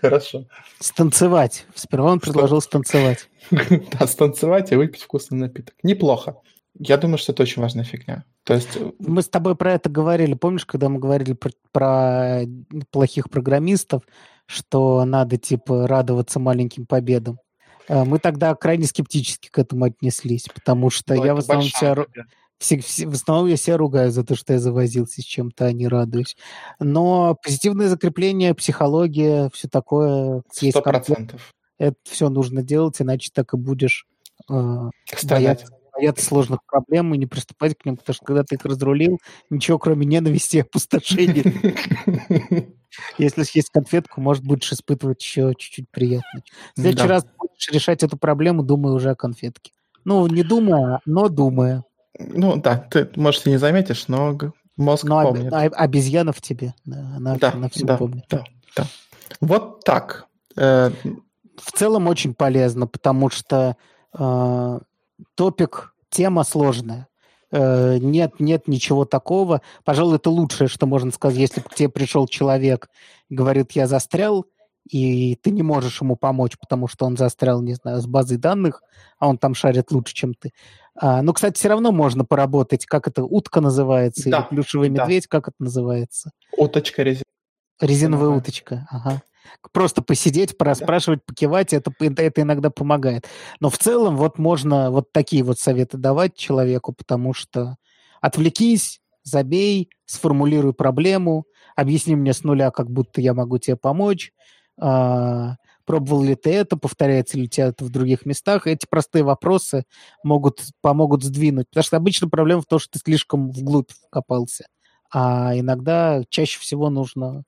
Хорошо. Станцевать. Сперва он предложил станцевать. Да, станцевать и выпить вкусный напиток. Неплохо. Я думаю, что это очень важная фигня. То есть... Э, мы с тобой про это говорили. Помнишь, когда мы говорили про, про плохих программистов, что надо, типа, радоваться маленьким победам? Э, мы тогда крайне скептически к этому отнеслись, потому что Но я в основном себя... Все, все, в основном я себя ругаю за то, что я завозился с чем-то, а не радуюсь. Но позитивное закрепление, психология, все такое. Сто процентов. Это все нужно делать, иначе так и будешь э, бояться, бояться сложных проблем и не приступать к ним, потому что когда ты их разрулил, ничего кроме ненависти и опустошения. Если съесть конфетку, может, будешь испытывать еще чуть-чуть приятно. В следующий раз будешь решать эту проблему, думая уже о конфетке. Ну, не думая, но думая. Ну да, ты, может, и не заметишь, но мозг но помнит. Но обезьяна в тебе, она, да, она все да, помнит. Да, да. Вот так. Э, в целом очень полезно, потому что э, топик, тема сложная. Э, нет, нет ничего такого. Пожалуй, это лучшее, что можно сказать, если к тебе пришел человек, говорит, я застрял, и ты не можешь ему помочь, потому что он застрял, не знаю, с базой данных, а он там шарит лучше, чем ты. А, но, кстати, все равно можно поработать, как это, утка называется, да, или плюшевый медведь, да. как это называется? Уточка резиновая. Резиновая уточка, ага. Просто посидеть, пораспрашивать, да. покивать, это, это иногда помогает. Но в целом вот можно вот такие вот советы давать человеку, потому что отвлекись, забей, сформулируй проблему, объясни мне с нуля, как будто я могу тебе помочь, а, пробовал ли ты это, повторяется ли у тебя это в других местах. Эти простые вопросы могут, помогут сдвинуть. Потому что обычно проблема в том, что ты слишком вглубь вкопался. А иногда чаще всего нужно...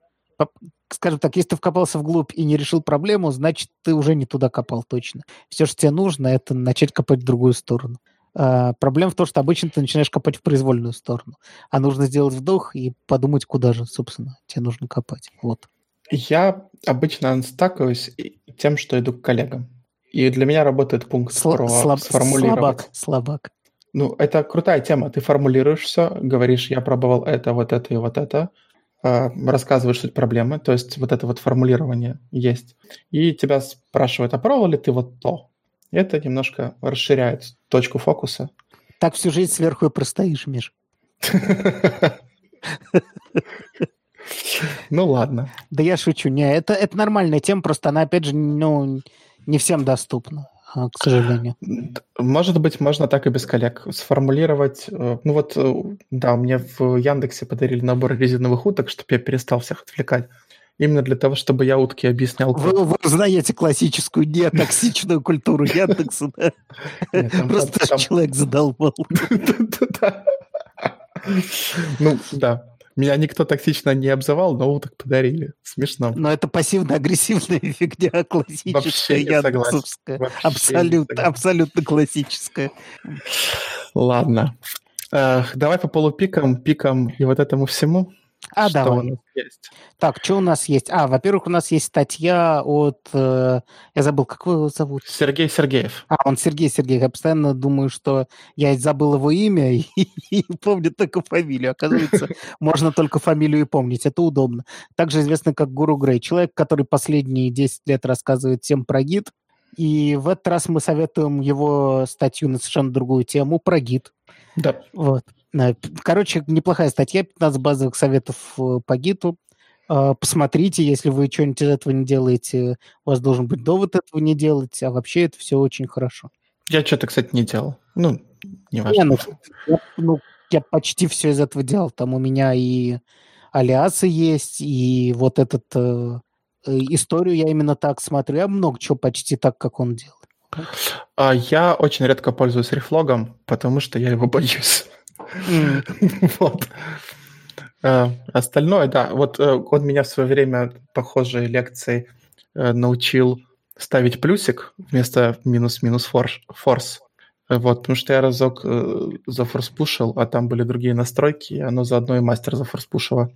Скажем так, если ты вкопался вглубь и не решил проблему, значит, ты уже не туда копал точно. Все, что тебе нужно, это начать копать в другую сторону. Uh, проблема в том, что обычно ты начинаешь копать в произвольную сторону. А нужно сделать вдох и подумать, куда же, собственно, тебе нужно копать. Вот. Я обычно анстакаюсь тем, что иду к коллегам. И для меня работает пункт Сл- про слаб- сформулировать. Слабак, слабак. Ну, это крутая тема. Ты формулируешь все, говоришь, я пробовал это, вот это и вот это, рассказываешь суть проблемы, то есть вот это вот формулирование есть. И тебя спрашивают, а пробовал ли ты вот то? Это немножко расширяет точку фокуса. Так всю жизнь сверху и простоишь, Миш. Ну ладно. Да я шучу. Не, это, это нормальная тема, просто она, опять же, ну, не всем доступна, а, к сожалению. Может быть, можно так и без коллег сформулировать. Э, ну вот, э, да, мне в Яндексе подарили набор резиновых уток, чтобы я перестал всех отвлекать. Именно для того, чтобы я утки объяснял. Вы, вы знаете классическую нетоксичную культуру Яндекса, да? Просто человек задолбал. Ну, да. Меня никто токсично не обзывал, но уток подарили. Смешно. Но это пассивно-агрессивная фигня классическая, яндексовская. Абсолютно, абсолютно классическая. Ладно. Давай по полупикам, пикам и вот этому всему. А, что давай. у нас есть? Так, что у нас есть? А, во-первых, у нас есть статья от... Э, я забыл, как его зовут? Сергей Сергеев. А, он Сергей Сергеев. Я постоянно думаю, что я забыл его имя и, и помню только фамилию. Оказывается, можно только фамилию и помнить. Это удобно. Также известный как Гуру Грей. Человек, который последние 10 лет рассказывает всем про гид. И в этот раз мы советуем его статью на совершенно другую тему, про гид. Да. Вот. Э, короче, неплохая статья, 15 базовых советов э, по гиту. Э, посмотрите, если вы что-нибудь из этого не делаете, у вас должен быть довод этого не делать, а вообще это все очень хорошо. Я что-то, кстати, не делал. Ну, не важно. Не, ну, я, ну, я почти все из этого делал. Там у меня и алиасы есть, и вот этот э, историю я именно так смотрю. Я много чего почти так, как он делает. А я очень редко пользуюсь рефлогом, потому что я его боюсь. Вот. Э, остальное, да. Вот э, он меня в свое время похожей лекции э, научил ставить плюсик вместо минус-минус форс. Вот, потому что я разок э, зафорспушил, а там были другие настройки, и оно заодно и мастер зафорспушило.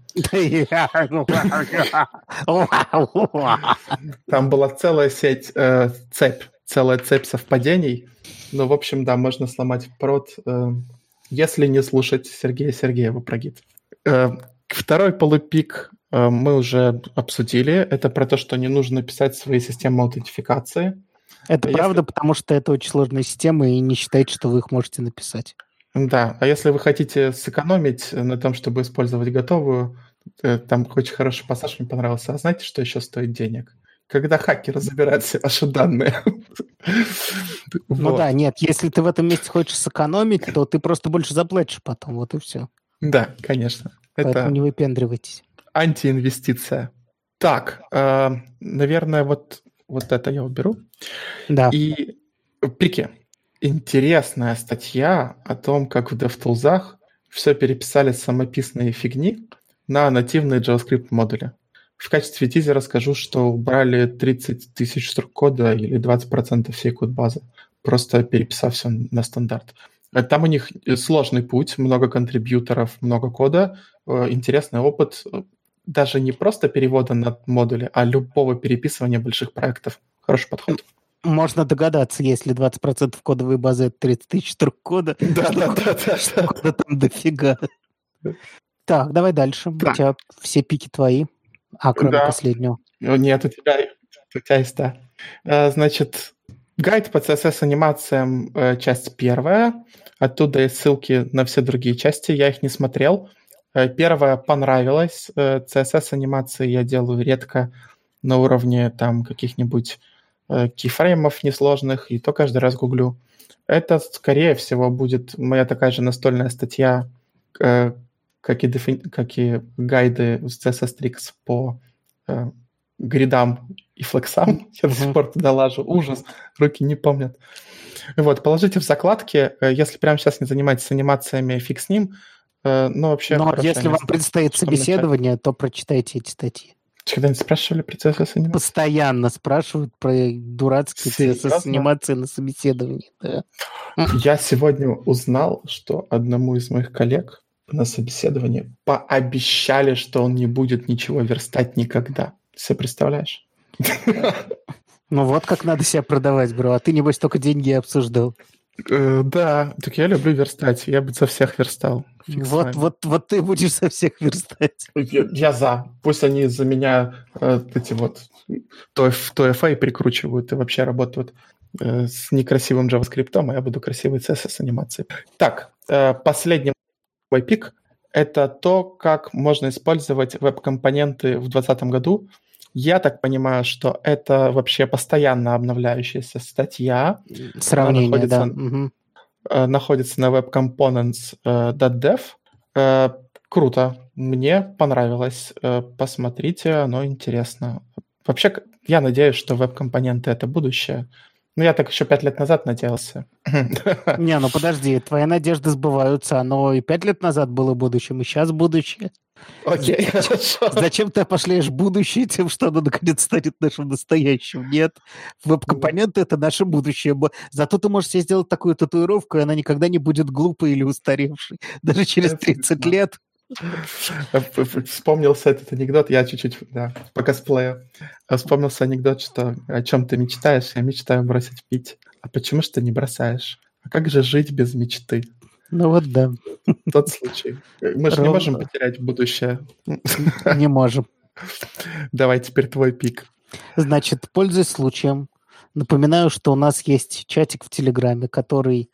Там была целая сеть, э, цепь, целая цепь совпадений. Ну, в общем, да, можно сломать прод э, если не слушать Сергея Сергеева про гид. Э, второй полупик э, мы уже обсудили. Это про то, что не нужно писать свои системы аутентификации. Это а правда, потому что это очень сложная система, и не считайте, что вы их можете написать. Да, а если вы хотите сэкономить на том, чтобы использовать готовую, э, там очень хороший пассаж мне понравился. А знаете, что еще стоит денег? Когда хакеры забирают все ваши данные. Ну да, нет, если ты в этом месте хочешь сэкономить, то ты просто больше заплатишь потом, вот и все. Да, конечно. Поэтому не выпендривайтесь. Антиинвестиция. Так, э, наверное, вот, вот это я уберу. Да. И пики. Интересная статья о том, как в DevTools все переписали самописные фигни на нативные JavaScript модули. В качестве тизера скажу, что убрали 30 тысяч строк кода или 20% всей код-базы, просто переписав все на стандарт. Э, там у них э, сложный путь, много контрибьюторов, много кода, э, интересный опыт, даже не просто перевода на модули, а любого переписывания больших проектов. Хороший подход. Можно догадаться, если 20% кодовой базы это 30 тысяч строк кода, да, да, да, да, кода там дофига. Так, давай дальше. У тебя все пики твои. А, кроме да. последнего. Нет, у тебя, у тебя есть, да. Э, значит, гайд по CSS-анимациям, э, часть первая. Оттуда есть ссылки на все другие части. Я их не смотрел. Э, первая понравилась. CSS-анимации я делаю редко на уровне там каких-нибудь кейфреймов несложных, и то каждый раз гуглю. Это, скорее всего, будет моя такая же настольная статья, как и, дефи... как и гайды с CSS Tricks по э, гридам и флексам. Я до сих пор туда лажу. Ужас. Руки не помнят. Вот, положите в закладки. Э, если прямо сейчас не занимаетесь анимациями, фиг с ним. Э, но вообще... Но если вам предстоит собеседование, то прочитайте эти статьи. Когда-нибудь спрашивали про CSS? Постоянно спрашивают про дурацкие CSS анимации на собеседовании. Да. Я сегодня узнал, что одному из моих коллег на собеседовании пообещали, что он не будет ничего верстать никогда. Ты себе представляешь? Ну вот как надо себя продавать, бро. А ты, небось, только деньги обсуждал. Э, да, так я люблю верстать. Я бы за всех верстал. вот, вот, вот ты будешь за всех верстать. Я, я за. Пусть они за меня э, эти вот то, то FA прикручивают и вообще работают э, с некрасивым JavaScript, а я буду красивой CSS анимацией. Так, э, последний пик. это то, как можно использовать веб-компоненты в 2020 году. Я так понимаю, что это вообще постоянно обновляющаяся статья. Сравнение, находится, да. Угу. находится на webcomponents.dev. Э, круто, мне понравилось. Э, посмотрите, оно интересно. Вообще, я надеюсь, что веб-компоненты — это будущее. Ну, я так еще пять лет назад надеялся. Не, ну подожди, твои надежды сбываются. Оно и пять лет назад было будущим, и сейчас будущее. Окей, хорошо. Зачем ты пошлешь будущее тем, что оно наконец станет нашим настоящим? Нет, веб-компоненты — это наше будущее. Зато ты можешь себе сделать такую татуировку, и она никогда не будет глупой или устаревшей. Даже через 30 лет Вспомнился этот анекдот, я чуть-чуть, да, по косплею. Вспомнился анекдот, что о чем ты мечтаешь, я мечтаю бросить пить. А почему же ты не бросаешь? А как же жить без мечты? Ну вот да. Тот случай. Мы же не можем потерять будущее. Не можем. Давай теперь твой пик. Значит, пользуясь случаем, напоминаю, что у нас есть чатик в Телеграме, который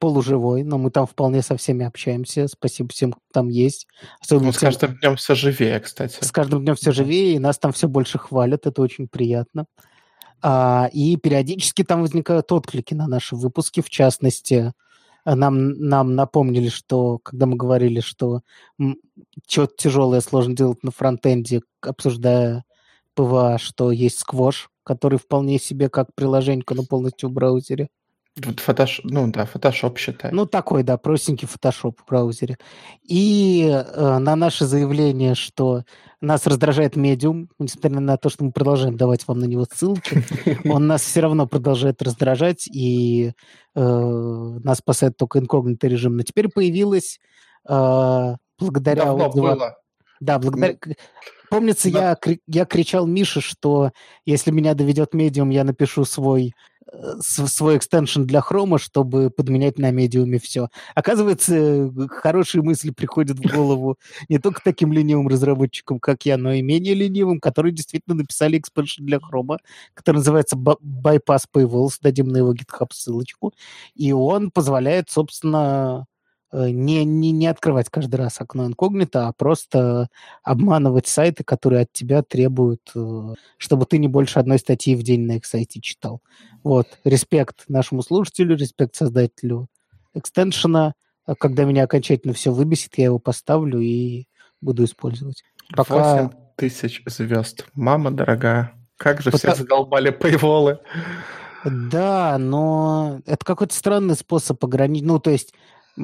полуживой, но мы там вполне со всеми общаемся. Спасибо всем, кто там есть. Особенно ну, с каждым днем все живее, кстати. С каждым днем все живее, и нас там все больше хвалят, это очень приятно. А, и периодически там возникают отклики на наши выпуски, в частности, нам, нам напомнили, что когда мы говорили, что что-то тяжелое сложно делать на фронтенде, обсуждая PWA, что есть Squoosh, который вполне себе как приложение, но полностью в браузере. Фотош... Ну да, Photoshop считай. Ну такой, да, простенький Photoshop в браузере. И э, на наше заявление, что нас раздражает медиум, несмотря на то, что мы продолжаем давать вам на него ссылки, он нас все равно продолжает раздражать, и э, нас спасает только инкогнито режим. Но теперь появилась э, благодаря... Давно отзывам... было. Да, благодаря... Помнится, да. я, я кричал Мише, что если меня доведет медиум, я напишу свой свой экстеншн для хрома, чтобы подменять на медиуме все. Оказывается, хорошие мысли приходят в голову не только таким ленивым разработчикам, как я, но и менее ленивым, которые действительно написали экстеншн для хрома, который называется Bypass Paywalls, дадим на его GitHub ссылочку, и он позволяет, собственно, Э, не, не, не открывать каждый раз окно инкогнито, а просто обманывать сайты, которые от тебя требуют, э, чтобы ты не больше одной статьи в день на их сайте читал. Вот. Респект нашему слушателю, респект создателю экстеншена. А когда меня окончательно все выбесит, я его поставлю и буду использовать. Пока... 8 тысяч звезд. Мама дорогая, как же Пока... все задолбали пейволы. Да, но это какой-то странный способ ограничить. Ну, то есть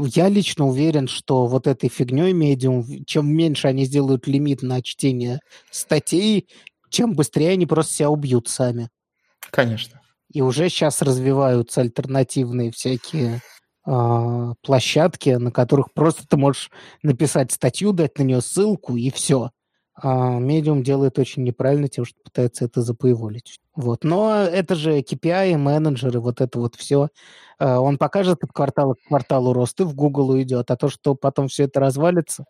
я лично уверен, что вот этой фигней медиум, чем меньше они сделают лимит на чтение статей, чем быстрее они просто себя убьют сами. Конечно. И уже сейчас развиваются альтернативные всякие э, площадки, на которых просто ты можешь написать статью, дать на нее ссылку, и все. А Medium делает очень неправильно тем, что пытается это запоеволить. Вот. Но это же KPI, менеджеры, вот это вот все. А, он покажет от квартала к кварталу рост и в Google уйдет. А то, что потом все это развалится,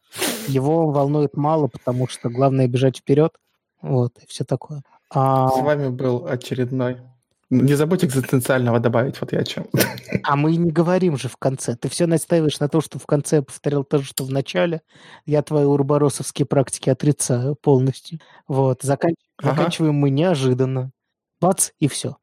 его волнует мало, потому что главное бежать вперед. Вот, и все такое. А... С вами был очередной не забудь экзистенциального добавить, вот я о чем. А мы не говорим же в конце. Ты все настаиваешь на то, что в конце повторил то же, что в начале. Я твои урборосовские практики отрицаю полностью. Вот, заканч... ага. заканчиваем мы неожиданно. Бац, и все.